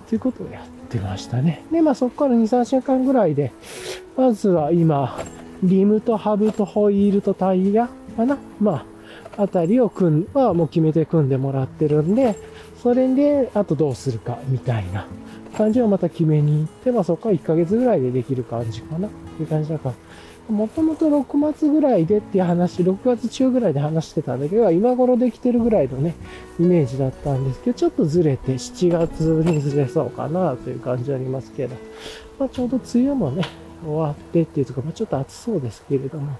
ということをやってましたね。で、まあそこから2、3週間ぐらいで、まずは今、リムとハブとホイールとタイヤかなまあ、あたりを組ん、はもう決めて組んでもらってるんで、それで、あとどうするか、みたいな感じをまた決めに行って、まあそこから1ヶ月ぐらいでできる感じかなっていう感じだから、もともと6月ぐらいでっていう話、6月中ぐらいで話してたんだけど、今頃できてるぐらいのね、イメージだったんですけど、ちょっとずれて7月にずれそうかなという感じありますけど、まあ、ちょうど梅雨もね、終わってっていうとか、まあ、ちょっと暑そうですけれども、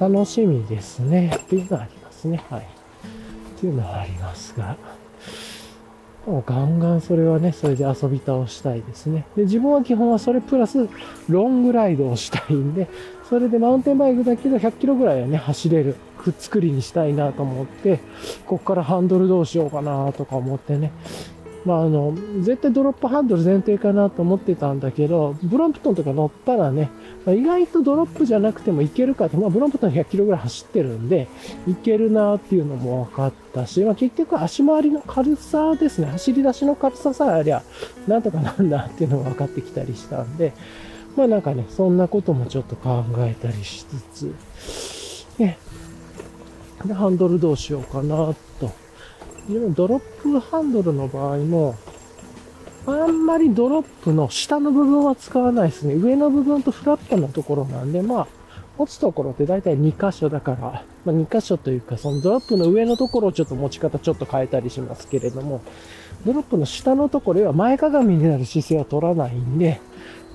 楽しみですね、っていうのはありますね。はい。っていうのはありますが。もうガンガンそれはね、それで遊び倒したいですね。で、自分は基本はそれプラスロングライドをしたいんで、それでマウンテンバイクだけど100キロぐらいはね、走れる、くっつくりにしたいなと思って、こっからハンドルどうしようかなとか思ってね、まあ、あの、絶対ドロップハンドル前提かなと思ってたんだけど、ブロンプトンとか乗ったらね、まあ、意外とドロップじゃなくてもいけるかと、まあ、ブロンプトン100キロぐらい走ってるんで、いけるなっていうのも分かったし、まあ、結局足回りの軽さですね、走り出しの軽ささえありゃ、なんとかなんだっていうのが分かってきたりしたんで、まあなんかね、そんなこともちょっと考えたりしつつ、ね、で、ハンドルどうしようかなと。ドロップハンドルの場合も、あんまりドロップの下の部分は使わないですね。上の部分とフラットのところなんで、まあ、持つところって大体2箇所だから、まあ、2箇所というか、そのドロップの上のところをちょっと持ち方ちょっと変えたりしますけれども、ドロップの下のところは前かがみになる姿勢は取らないんで、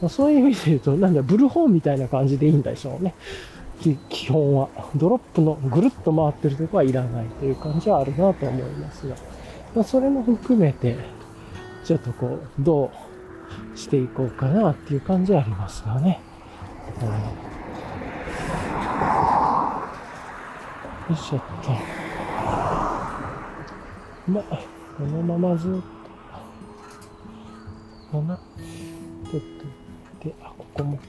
まあ、そういう意味で言うと、なんだ、ブルホーンみたいな感じでいいんでしょうね。基本は。ドロップのぐるっと回ってるとこはいらないという感じはあるなと思いますが。まあ、それも含めて、ちょっとこう、どうしていこうかなっていう感じはありますがね。うん、よいしょっと。まあ、このままずっと、かな。ちょっと、で、あ、ここも、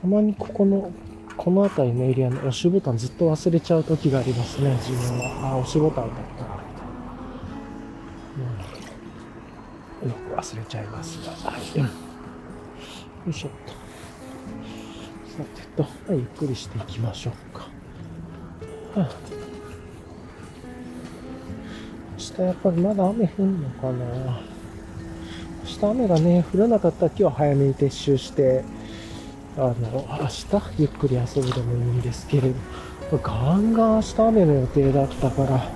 たまにここの、この辺りのエリアの押しボタンずっと忘れちゃう時がありますね、自分は。あ、押しボタンだったな。うん、よく忘れちゃいますが。はい。よいしょっと。さてと、ゆっくりしていきましょうか。はあ、明日やっぱりまだ雨降んのかな明日雨がね、降らなかったら今日は早めに撤収して、あの、明日ゆっくり遊ぶでもいいんですけれど、ガンガン明日雨の予定だったから、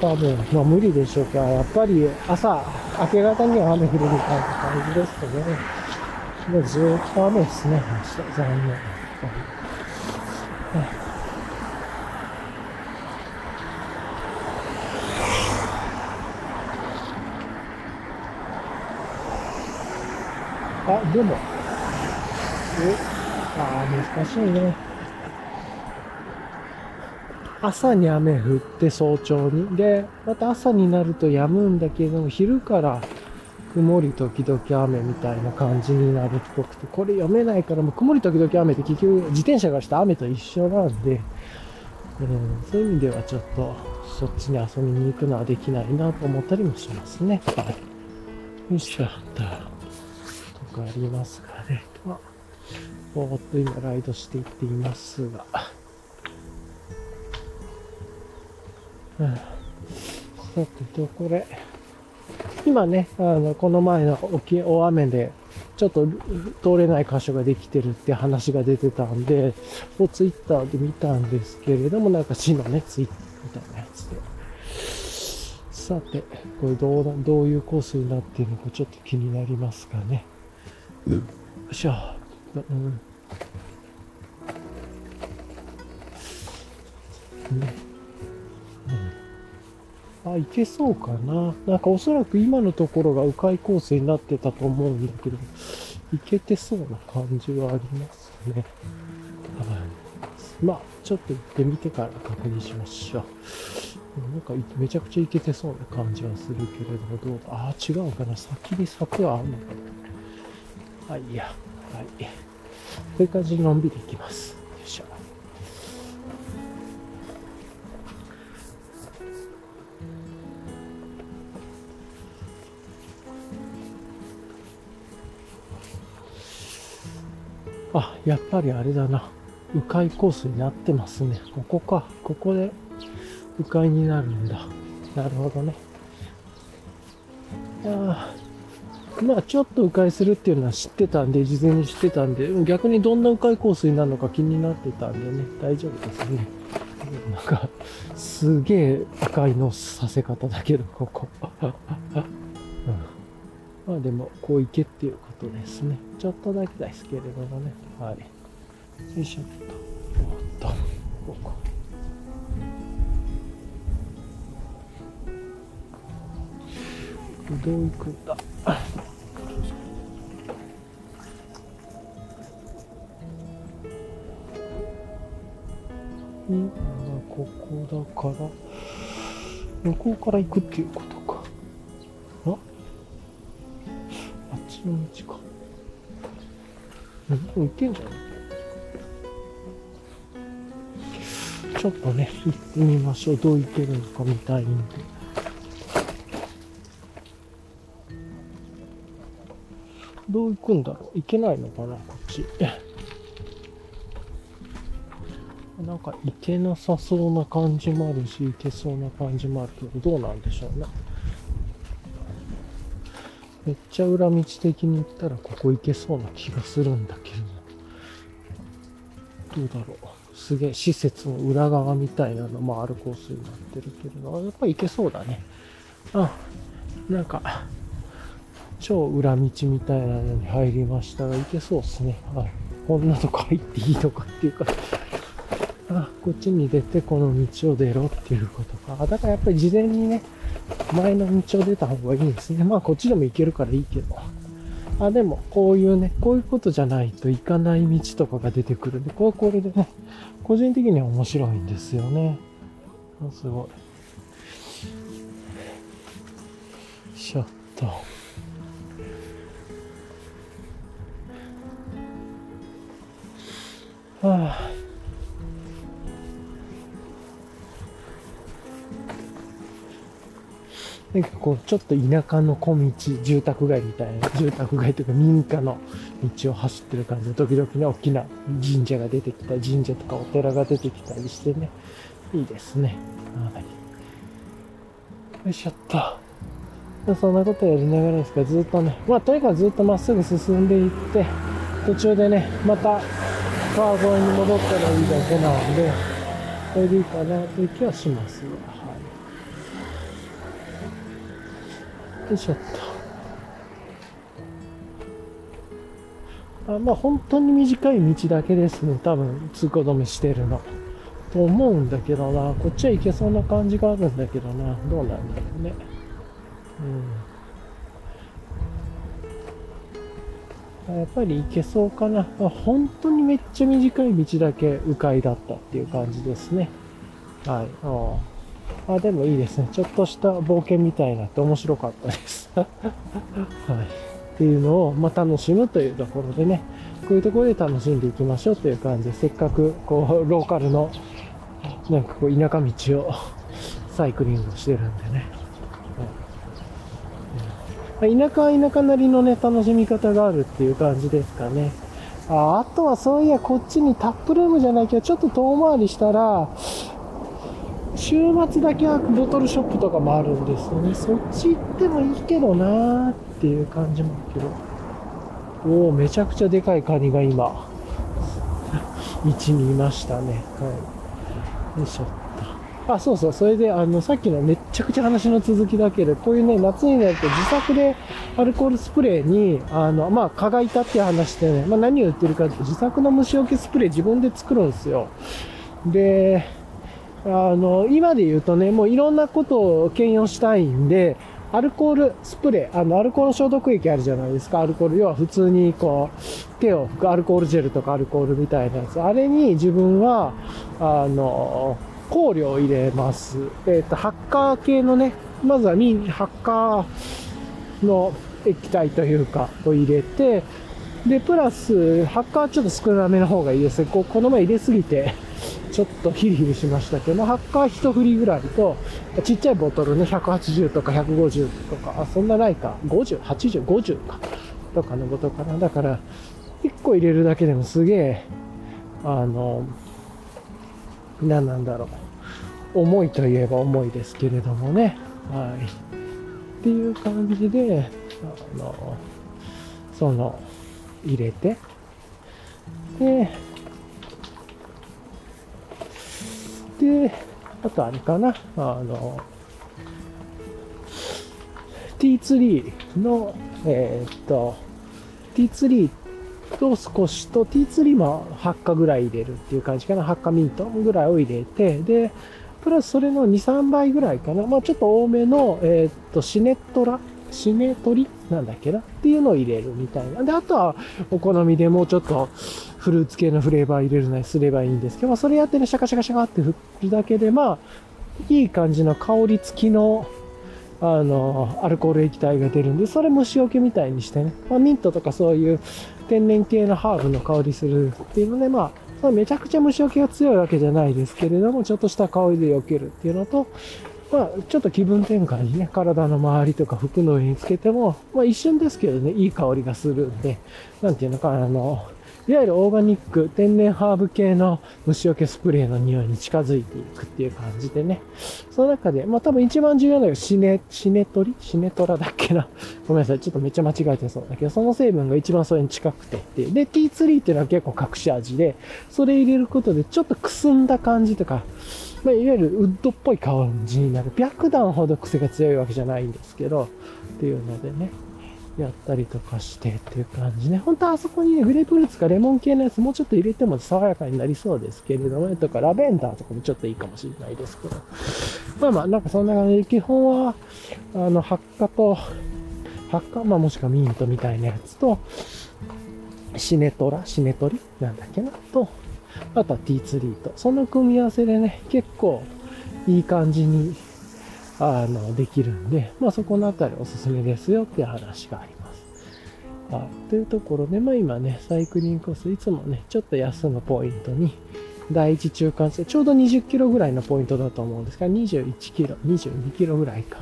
多分、まあ無理でしょうけど、やっぱり朝、明け方には雨降るみたいな感じですけどね。もうずっと雨ですね、明日。残念。あ、でも、え、難しいね。朝に雨降って早朝に。で、また朝になると止むんだけども、昼から曇り時々雨みたいな感じになるっぽくて、これ読めないから、もう曇り時々雨って結局自転車がした雨と一緒なんで、うん、そういう意味ではちょっとそっちに遊びに行くのはできないなと思ったりもしますね。はい。よいしょっと。とかありますかね。ぼーっと今ライドしていっていますが。うん、さてと、これ、今ね、あの、この前の大雨で、ちょっと通れない箇所ができてるって話が出てたんで、をツイッターで見たんですけれども、なんか市のね、ツイッターみたいなやつで。さて、これどうどういうコースになっているのかちょっと気になりますかね。よいしょ。うんねあ、いけそうかな。なんかおそらく今のところが迂回コースになってたと思うんだけど、いけてそうな感じはありますね。はい。まあ、ちょっと行ってみてから確認しましょう。なんかめちゃくちゃいけてそうな感じはするけれども、どうだあ、違うかな。先に柵はあるのかな。はい、いや。はい。こういう感じにのんびり行きます。よいしょ。あ、やっぱりあれだな。迂回コースになってますね。ここか。ここで迂回になるんだ。なるほどね。あまあ、ちょっと迂回するっていうのは知ってたんで、事前に知ってたんで、逆にどんな迂回コースになるのか気になってたんでね、大丈夫ですね。[LAUGHS] なんか、すげえ赤いのさせ方だけど、ここ。[LAUGHS] うんまあでも、こう行けっていうことですね。ちょっとだけですけれどもね。はい。よいしょっと。おっと、ここ。どう行くんだ。うん、ここだから、向こうから行くっていうことかああっち。の道か。うん、行けんじゃないちょっとね、行ってみましょう。どう行けるのか見たいんで。どう行くんだろう行けないのかなこっち。なんか行けなさそうな感じもあるし、行けそうな感じもあるけど、どうなんでしょうね。めっちゃ裏道的に行ったらここ行けそうな気がするんだけど、どうだろう。すげえ施設の裏側みたいなのもあるコースになってるけれど、やっぱり行けそうだね。あ、なんか、超裏道みたいなのに入りましたが、行けそうですね。はい。こんなとこ入っていいのかっていうか、あ、こっちに出てこの道を出ろっていうことか。あだからやっぱり事前にね、前の道を出た方がいいんですね。まあこっちでも行けるからいいけど。あ、でも、こういうね、こういうことじゃないと行かない道とかが出てくるんで、これこれでね、個人的には面白いんですよね。あすごい。シャッと。はあ。なんかこう、ちょっと田舎の小道、住宅街みたいな、住宅街というか民家の道を走ってる感じで、時々ね、大きな神社が出てきたり、神社とかお寺が出てきたりしてね、いいですね。はい。よいしょっと。そんなことやりながらですかずっとね、まあとにかくずっとまっすぐ進んでいって、途中でね、また川越に戻ったらいいだけなので、これでいいかなという気はしますはい。よいしょっと。あまあ本当に短い道だけですね。多分通行止めしてるの。と思うんだけどな。こっちは行けそうな感じがあるんだけどな。どうなんだろうね。うん。やっぱり行けそうかな。あ本当にめっちゃ短い道だけ迂回だったっていう感じですね。はい。あああでもいいですね。ちょっとした冒険みたいなって面白かったです。[LAUGHS] はい。っていうのを、まあ、楽しむというところでね、こういうところで楽しんでいきましょうという感じで、せっかく、こう、ローカルの、なんかこう、田舎道をサイクリングしてるんでね。はい田舎は田舎なりのね、楽しみ方があるっていう感じですかね。ああとはそういや、こっちにタップルームじゃないけど、ちょっと遠回りしたら、週末だけはボトルショップとかもあるんですよね。そっち行ってもいいけどなーっていう感じもあるけど。おお、めちゃくちゃでかいカニが今、[LAUGHS] 道にいましたね。はい。よいしょっと。あ、そうそう。それで、あの、さっきのめっちゃくちゃ話の続きだけで、こういうね、夏になると自作でアルコールスプレーに、あの、まあ、蚊がいたっていう話でね、まあ、何を言ってるかって自作の虫除けスプレー自分で作るんですよ。で、あの、今で言うとね、もういろんなことを兼用したいんで、アルコールスプレー、あの、アルコール消毒液あるじゃないですか。アルコール、要は普通にこう、手を拭くアルコールジェルとかアルコールみたいなやつ。あれに自分は、あの、香料を入れます。えっ、ー、と、ハッカー系のね、まずはミン、ハッカーの液体というか、を入れて、で、プラス、ハッカーちょっと少なめの方がいいですね。ここの前入れすぎて、ちょっとヒリヒリしましたけど、ハッカー一振りぐらいと、ちっちゃいボトルね、180とか150とか、あ、そんなないか、50、80、50か、とかのボトルかな。だから、1個入れるだけでもすげえ、あの、何なんだろう。重いといえば重いですけれどもね。はい。っていう感じで、あの、その、入れて、で、で、あとあれかな、あの、T3 の、えー、っと、T3 と少しと T3 も8日ぐらい入れるっていう感じかな。8日ミントぐらいを入れて、で、プラスそれの2、3倍ぐらいかな。まあちょっと多めの、えー、っと、シネトラシネトリなんだっけな？っていうのを入れるみたいな。で、あとはお好みでもうちょっとフルーツ系のフレーバー入れるなりすればいいんですけど、それやってね、シャカシャカシャカって振るだけで、まあ、いい感じの香り付きのあの、アルコール液体が出るんで、それ虫除けみたいにしてね、まあ、ミントとかそういう天然系のハーブの香りするっていうので、まあ、めちゃくちゃ虫除けが強いわけじゃないですけれども、ちょっとした香りで避けるっていうのと、まあ、ちょっと気分転換にね、体の周りとか服の上につけても、まあ一瞬ですけどね、いい香りがするんで、なんていうのか、あの、いわゆるオーガニック、天然ハーブ系の虫除けスプレーの匂いに近づいていくっていう感じでね。その中で、まあ多分一番重要なのがシネ、シネトリ？シネトラだっけな？[LAUGHS] ごめんなさい。ちょっとめっちゃ間違えてそうだけど、その成分が一番それに近くてっていう。で、T3 っていうのは結構隠し味で、それ入れることでちょっとくすんだ感じとか、まあ、いわゆるウッドっぽい感じになる。白檀ほど癖が強いわけじゃないんですけど、っていうのでね、やったりとかしてっていう感じね。本当はあそこにね、グレープフルーツかレモン系のやつもうちょっと入れても爽やかになりそうですけれどもね、とかラベンダーとかもちょっといいかもしれないですけど。まあまあ、なんかそんな感じで、基本は、あの、発火と、発火、まあもしくはミントみたいなやつと、シネトラ、シネトリ？なんだっけな、と、あとは T ツリーと。その組み合わせでね、結構いい感じに、あの、できるんで、まあそこのあたりおすすめですよっていう話があります。あというところで、まあ今ね、サイクリングコース、いつもね、ちょっと安のポイントに、第一中間線、ちょうど20キロぐらいのポイントだと思うんですが、21キロ、22キロぐらいか、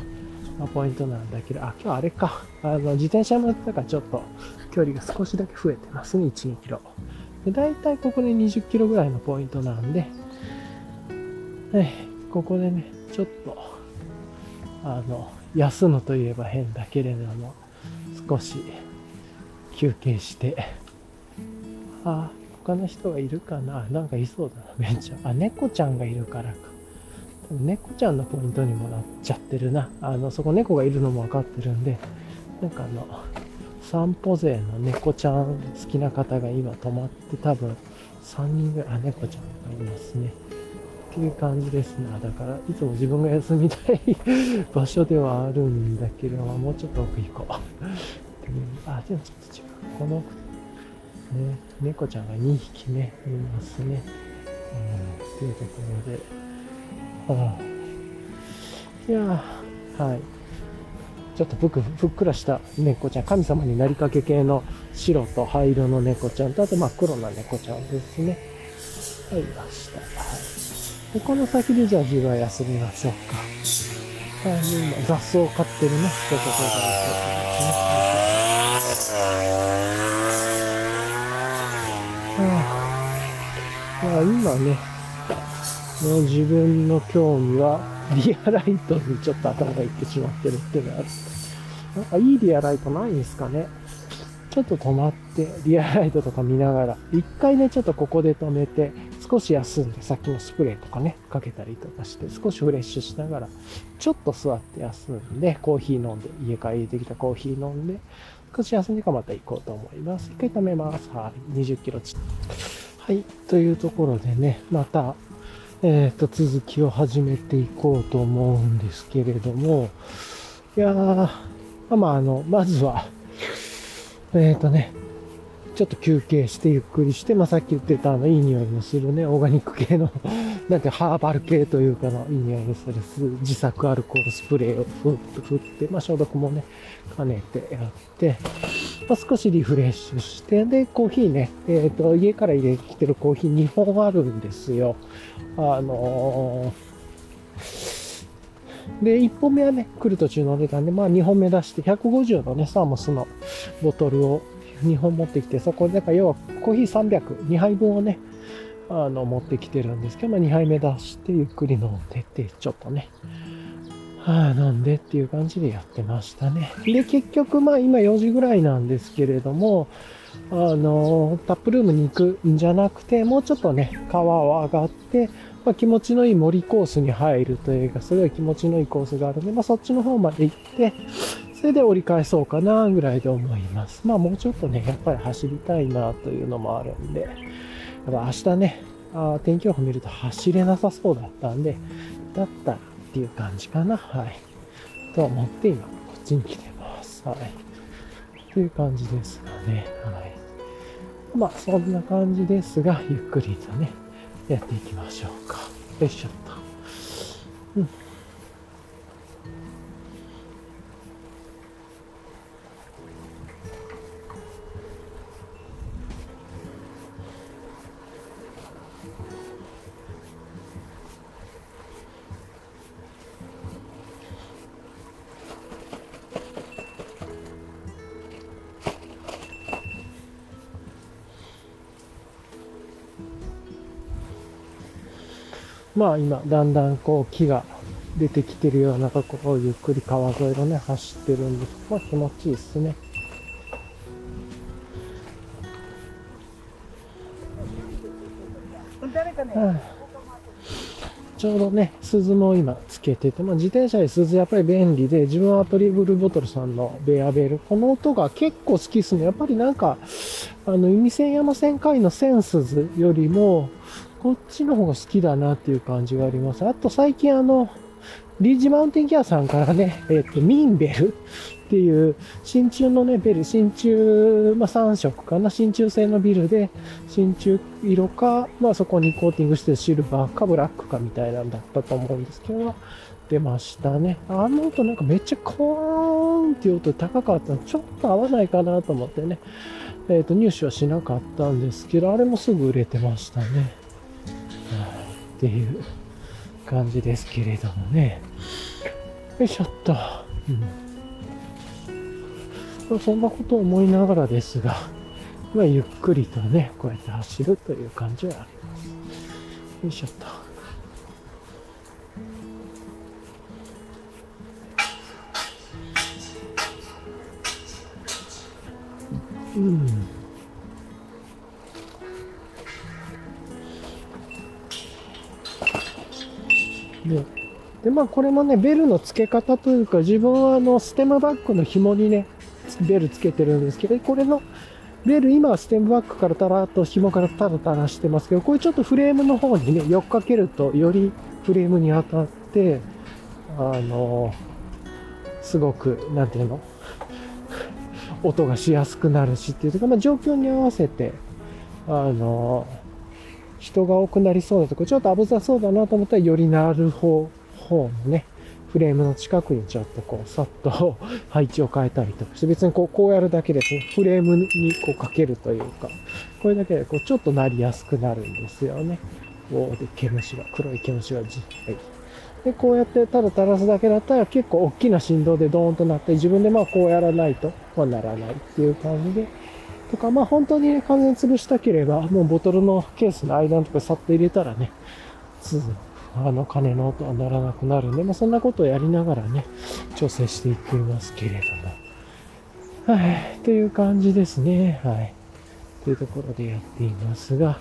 のポイントなんだけど、あ、今日あれか、あの、自転車乗ってたからちょっと距離が少しだけ増えてますね、1、2キロ。で、大体ここで20キロぐらいのポイントなんで、ね、ここでね、ちょっと、あの、休むといえば変だけれども、少し休憩して、あ、他の人がいるかな？なんかいそうだな、ベンチャー。あ、猫ちゃんがいるからか。猫ちゃんのポイントにもなっちゃってるな。あの、そこ猫がいるのもわかってるんで、なんかあの、散歩勢の猫ちゃん好きな方が今泊まって多分3人ぐらい、あ、猫ちゃんがいますね。っていう感じですね。だから、いつも自分が休みたい場所ではあるんだけど、ももうちょっと奥行こう。あ、でもちょっと違う。この、ね、猫ちゃんが2匹ね、いますね。うん、っていうところで、ああいやはい。ちょっとぷくふっくらした猫ちゃん、神様になりかけ系の白と灰色の猫ちゃんと、あと真っ黒な猫ちゃんですね。はい、ました。はい。で、この先でじゃあ自分は休みましょうか。はい、今雑草を飼ってるね、人とこがですね。はい。今ね、もう自分の興味はリアライトにちょっと頭がいってしまってるっていうのがある。なんかいいリアライトないんですかねちょっと止まって、リアライトとか見ながら、一回ね、ちょっとここで止めて、少し休んで、さっきのスプレーとかね、かけたりとかして、少しフレッシュしながら、ちょっと座って休んで、コーヒー飲んで、家帰ってきたコーヒー飲んで、少し休んでからまた行こうと思います。一回止めます。はい。20キロち。はい。というところでね、また、えっ、ー、と、続きを始めていこうと思うんですけれども、いやー、まあ、あの、まずは、えっ、ー、とね、ちょっと休憩してゆっくりして、まあ、さっき言ってたあの、いい匂いのするね、オーガニック系の [LAUGHS] なんてハーバル系というかの、いい匂いのする自作アルコールスプレーをふっと振って、まあ、消毒もね、兼ねてやって、まあ、少しリフレッシュして、で、コーヒーね、えっ、ー、と、家から入れてきてるコーヒー2本あるんですよ。あのー、で、1本目はね、来る途中飲んでたんで、まあ2本目出して、150のね、サーモスのボトルを2本持ってきて、そこで、だから要はコーヒー300、2杯分をね、あの、持ってきてるんですけど、まあ2杯目出して、ゆっくり飲んでって、ちょっとね、はあ、飲んでっていう感じでやってましたね。で、結局、まあ今4時ぐらいなんですけれども、あの、タップルームに行くんじゃなくて、もうちょっとね、川を上がって、まあ、気持ちのいい森コースに入るというか、すごい気持ちのいいコースがあるんで、まあ、そっちの方まで行って、それで折り返そうかな、ぐらいで思います。まあ、もうちょっとね、やっぱり走りたいな、というのもあるんで、やっぱ明日ね、あ天気予報見ると走れなさそうだったんで、だったっていう感じかな。はい。と思って今、こっちに来てます。はい。という感じですかね。はい。まあ、そんな感じですが、ゆっくりとね、やっていきましょうか。よいしょっと。うん。まあ今、だんだんこう木が出てきてるようなところをゆっくり川沿いをね、走ってるんです。まあ気持ちいいですね。ちちょうどね、鈴も今つけてて、まあ、自転車で鈴やっぱり便利で、自分はトリブルボトルさんのベアベル、この音が結構好きですね。やっぱりなんか、あの、海線山線海のセン鈴よりも、こっちの方が好きだなっていう感じがあります。あと最近あの、リージマウンテンギアさんからね、えっ、ー、と、ミンベルっていう真鍮のね、ベル、真鍮、まあ、3色かな、真鍮製のビルで、真鍮色か、まあそこにコーティングしてシルバーかブラックかみたいなんだったと思うんですけど、出ましたね。あの音なんかめっちゃコーンっていう音高かったのちょっと合わないかなと思ってね、えっ、ー、と入手はしなかったんですけど、あれもすぐ売れてましたね。っていう感じですけれどもね。よいしょっと。うん、そんなことを思いながらですが、まあ、ゆっくりとね、こうやって走るという感じはあります。よいしょっと。うん。で、でまあこれもね、ベルの付け方というか、自分はあの、ステムバッグの紐にね、ベルつけてるんですけど、これのベル、今はステムバッグからタラッと紐からタラタラしてますけど、これちょっとフレームの方にね、よっかけると、よりフレームに当たって、あの、すごく、なんていうの、音がしやすくなるしっていうか、まあ状況に合わせて、あの、人が多くなりそうなとこ、ちょっと危なそうだなと思ったら、よりなる方、方のね、フレームの近くにちょっとこう、さっと配置を変えたりとかして、別にこう、こうやるだけですね、フレームにこうかけるというか、これだけでこう、ちょっとなりやすくなるんですよね。おで、毛虫が、黒い毛虫がじっ、はい。で、こうやってただ垂らすだけだったら結構大きな振動でドーンとなって、自分でまあこうやらないと、まあならないっていう感じで、とか、まあ本当に、ね、完全潰したければ、もうボトルのケースの間のとこさっと入れたらね、つあの鐘の音は鳴らなくなるんで、まあそんなことをやりながらね、調整していっていますけれども。はい、という感じですね。はい。というところでやっていますが、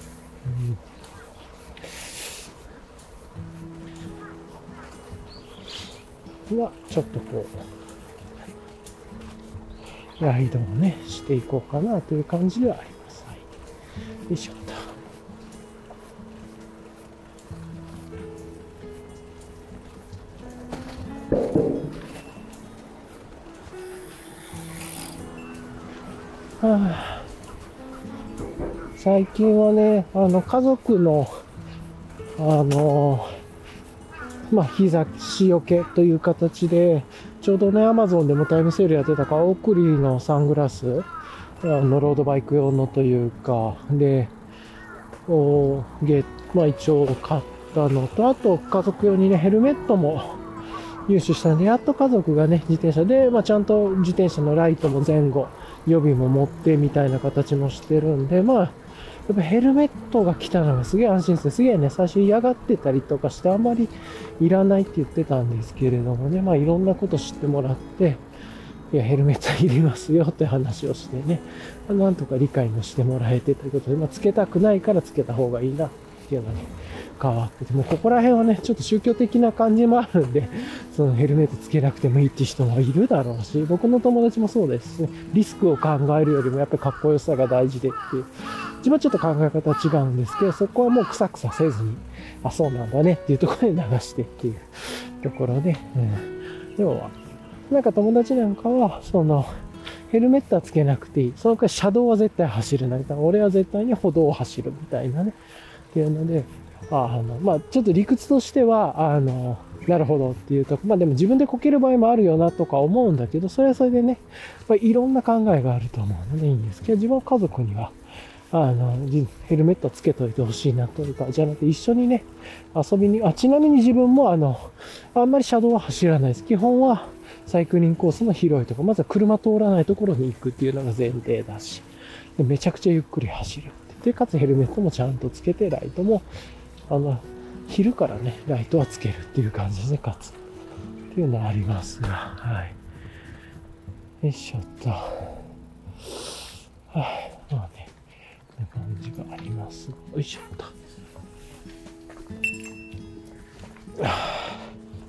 うん、は、ちょっとこう、ライドをね、していこうかなという感じではあります。はい。よいしょっと。はあ、最近はね、あの、家族の、あの、まあ、日差しよけという形で、ちょうどね、アマゾンでもタイムセールやってたから、オークリーのサングラス、あの、ロードバイク用のというか、で、おゲまあ一応買ったのと、あと家族用にね、ヘルメットも入手したんで、やっと家族がね、自転車で、まあちゃんと自転車のライトも前後、予備も持ってみたいな形もしてるんで、まあ、やっぱヘルメットが来たのがすげえ安心です。すげえね、最初嫌がってたりとかして、あんまりいらないって言ってたんですけれどもね、まあいろんなこと知ってもらって、いや、ヘルメットいりますよって話をしてね、まなんとか理解もしてもらえてということで、まあつけたくないからつけた方がいいなっていうのに変わってて、もうここら辺はね、ちょっと宗教的な感じもあるんで、そのヘルメットつけなくてもいいって人もいるだろうし、僕の友達もそうですね、リスクを考えるよりもやっぱりかっこよさが大事でっていう。自分はちょっと考え方は違うんですけど、そこはもうくさくさせずに、あ、そうなんだねっていうところで流してっていうところで、うん、要は、なんか友達なんかは、その、ヘルメットはつけなくていい。その代車道は絶対走るな。俺は絶対に歩道を走るみたいなね。っていうので、あの、まあ、ちょっと理屈としては、あの、なるほどっていうと、まあでも自分でこける場合もあるよなとか思うんだけど、それはそれでね、まあ、いろんな考えがあると思うのでいいんですけど、自分は家族には、あの、ヘルメットつけといてほしいなというか、じゃなくて一緒にね、遊びに、あ、ちなみに自分もあの、あんまり車道は走らないです。基本はサイクリングコースの広いところ、まずは車通らないところに行くっていうのが前提だし、でめちゃくちゃゆっくり走るで、かつヘルメットもちゃんとつけて、ライトも、あの、昼からね、ライトはつけるっていう感じですね、かつ。っていうのはありますが、はい。よいしょっと。はい、な感じがあります。よいしょっと。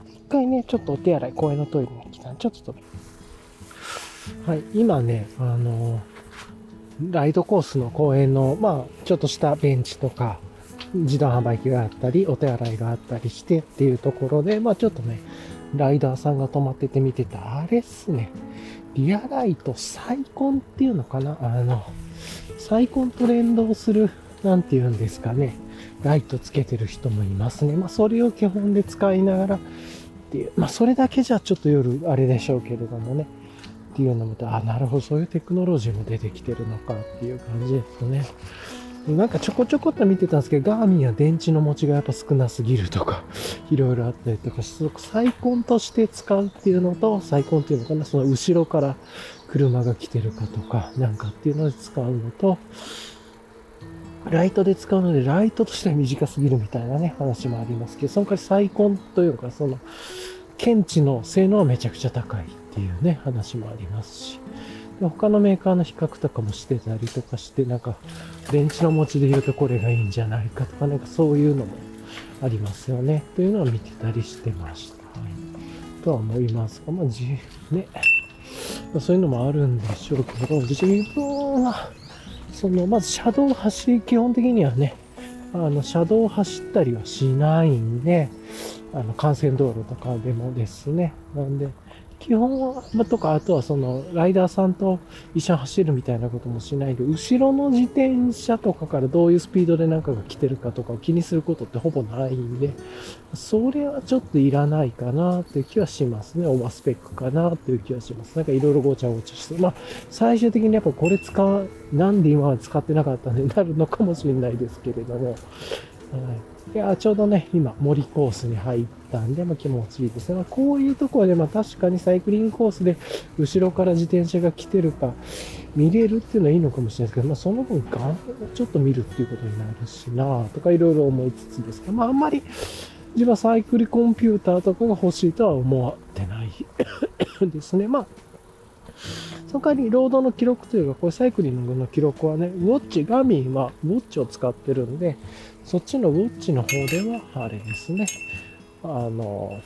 一回ね、ちょっとお手洗い、公園のトイレに来たんちょっとはい、今ね、あの、ライドコースの公園の、まあ、ちょっとしたベンチとか、自動販売機があったり、お手洗いがあったりしてっていうところで、まあちょっとね、ライダーさんが止まってて見てた、あれっすね。リアライトサイコンっていうのかな？あの、サイコンと連動する、なんて言うんですかね。ライトつけてる人もいますね。まあそれを基本で使いながらっていう、まあそれだけじゃちょっと夜あれでしょうけれどもね。っていうのも、あ、なるほど、そういうテクノロジーも出てきてるのかっていう感じですね。なんかちょこちょこっと見てたんですけど、ガーミンは電池の持ちがやっぱ少なすぎるとか、[LAUGHS] いろいろあったりとか、すごくサイコンとして使うっていうのと、サイコンっていうのかな、その後ろから車が来てるかとか、なんかっていうので使うのと、ライトで使うので、ライトとしては短すぎるみたいなね、話もありますけど、その代わりサイコンというか、その、検知の性能はめちゃくちゃ高いっていうね、話もありますし。他のメーカーの比較とかもしてたりとかして、なんか、電池の持ちで言うとこれがいいんじゃないかとか、なんかそういうのもありますよね。というのを見てたりしてました。とは思いますが、まあ、じ、ね。まあ、そういうのもあるんでしょうけど、自分は、その、まず車道を走り、基本的にはね、あの、車道を走ったりはしないんで、あの、幹線道路とかでもですね。なんで、基本は、まとか、あとはその、ライダーさんと一緒に走るみたいなこともしないで、後ろの自転車とかからどういうスピードでなんかが来てるかとかを気にすることってほぼないんで、それはちょっといらないかなっていう気はしますね。オーバースペックかなっていう気はします。なんかいろいろごちゃごちゃして。まあ、最終的にやっぱこれ使う、なんで今まで使ってなかったんでなるのかもしれないですけれども、はいいや、ちょうどね、今、森コースに入ったんで、まあ、気持ちいいですね。まあ、こういうところで、まあ、確かにサイクリングコースで、後ろから自転車が来てるか、見れるっていうのはいいのかもしれないですけど、まあ、その分、画面をちょっと見るっていうことになるしなとか、いろいろ思いつつですけど、まあ、あんまり、自分はサイクルコンピューターとかが欲しいとは思ってない [COUGHS] ですね。まあ、その代わり、ロードの記録というか、これサイクリングの記録はね、ウォッチ、ガミンはウォッチを使ってるんで、そっちのウォッチの方では、あれですね。あの、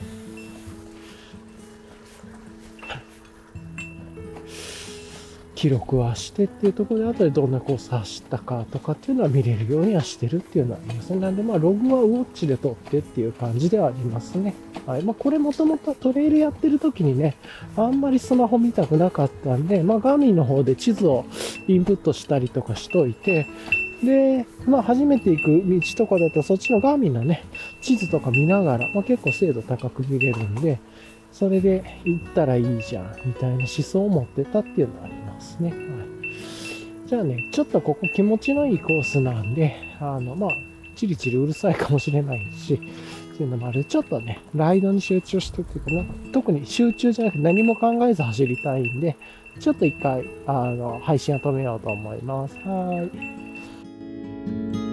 記録はしてっていうところで、後でどんなコース走ったかとかっていうのは見れるようにはしてるっていうのはありますね。なんで、まあ、ログはウォッチで撮ってっていう感じではありますね。はい。まあ、これもともとトレイルやってる時にね、あんまりスマホ見たくなかったんで、まあ、ガーミンの方で地図をインプットしたりとかしといて、で、まあ、初めて行く道とかだと、そっちのガーミンのね、地図とか見ながら、まあ、結構精度高く見れるんで、それで行ったらいいじゃん、みたいな思想を持ってたっていうのはありますね。はい。じゃあね、ちょっとここ気持ちのいいコースなんで、あの、まあ、チリチリうるさいかもしれないし、っていうのもある。ちょっとね、ライドに集中してっていうかな、特に集中じゃなくて何も考えず走りたいんで、ちょっと一回、あの、配信を止めようと思います。はい。Bye.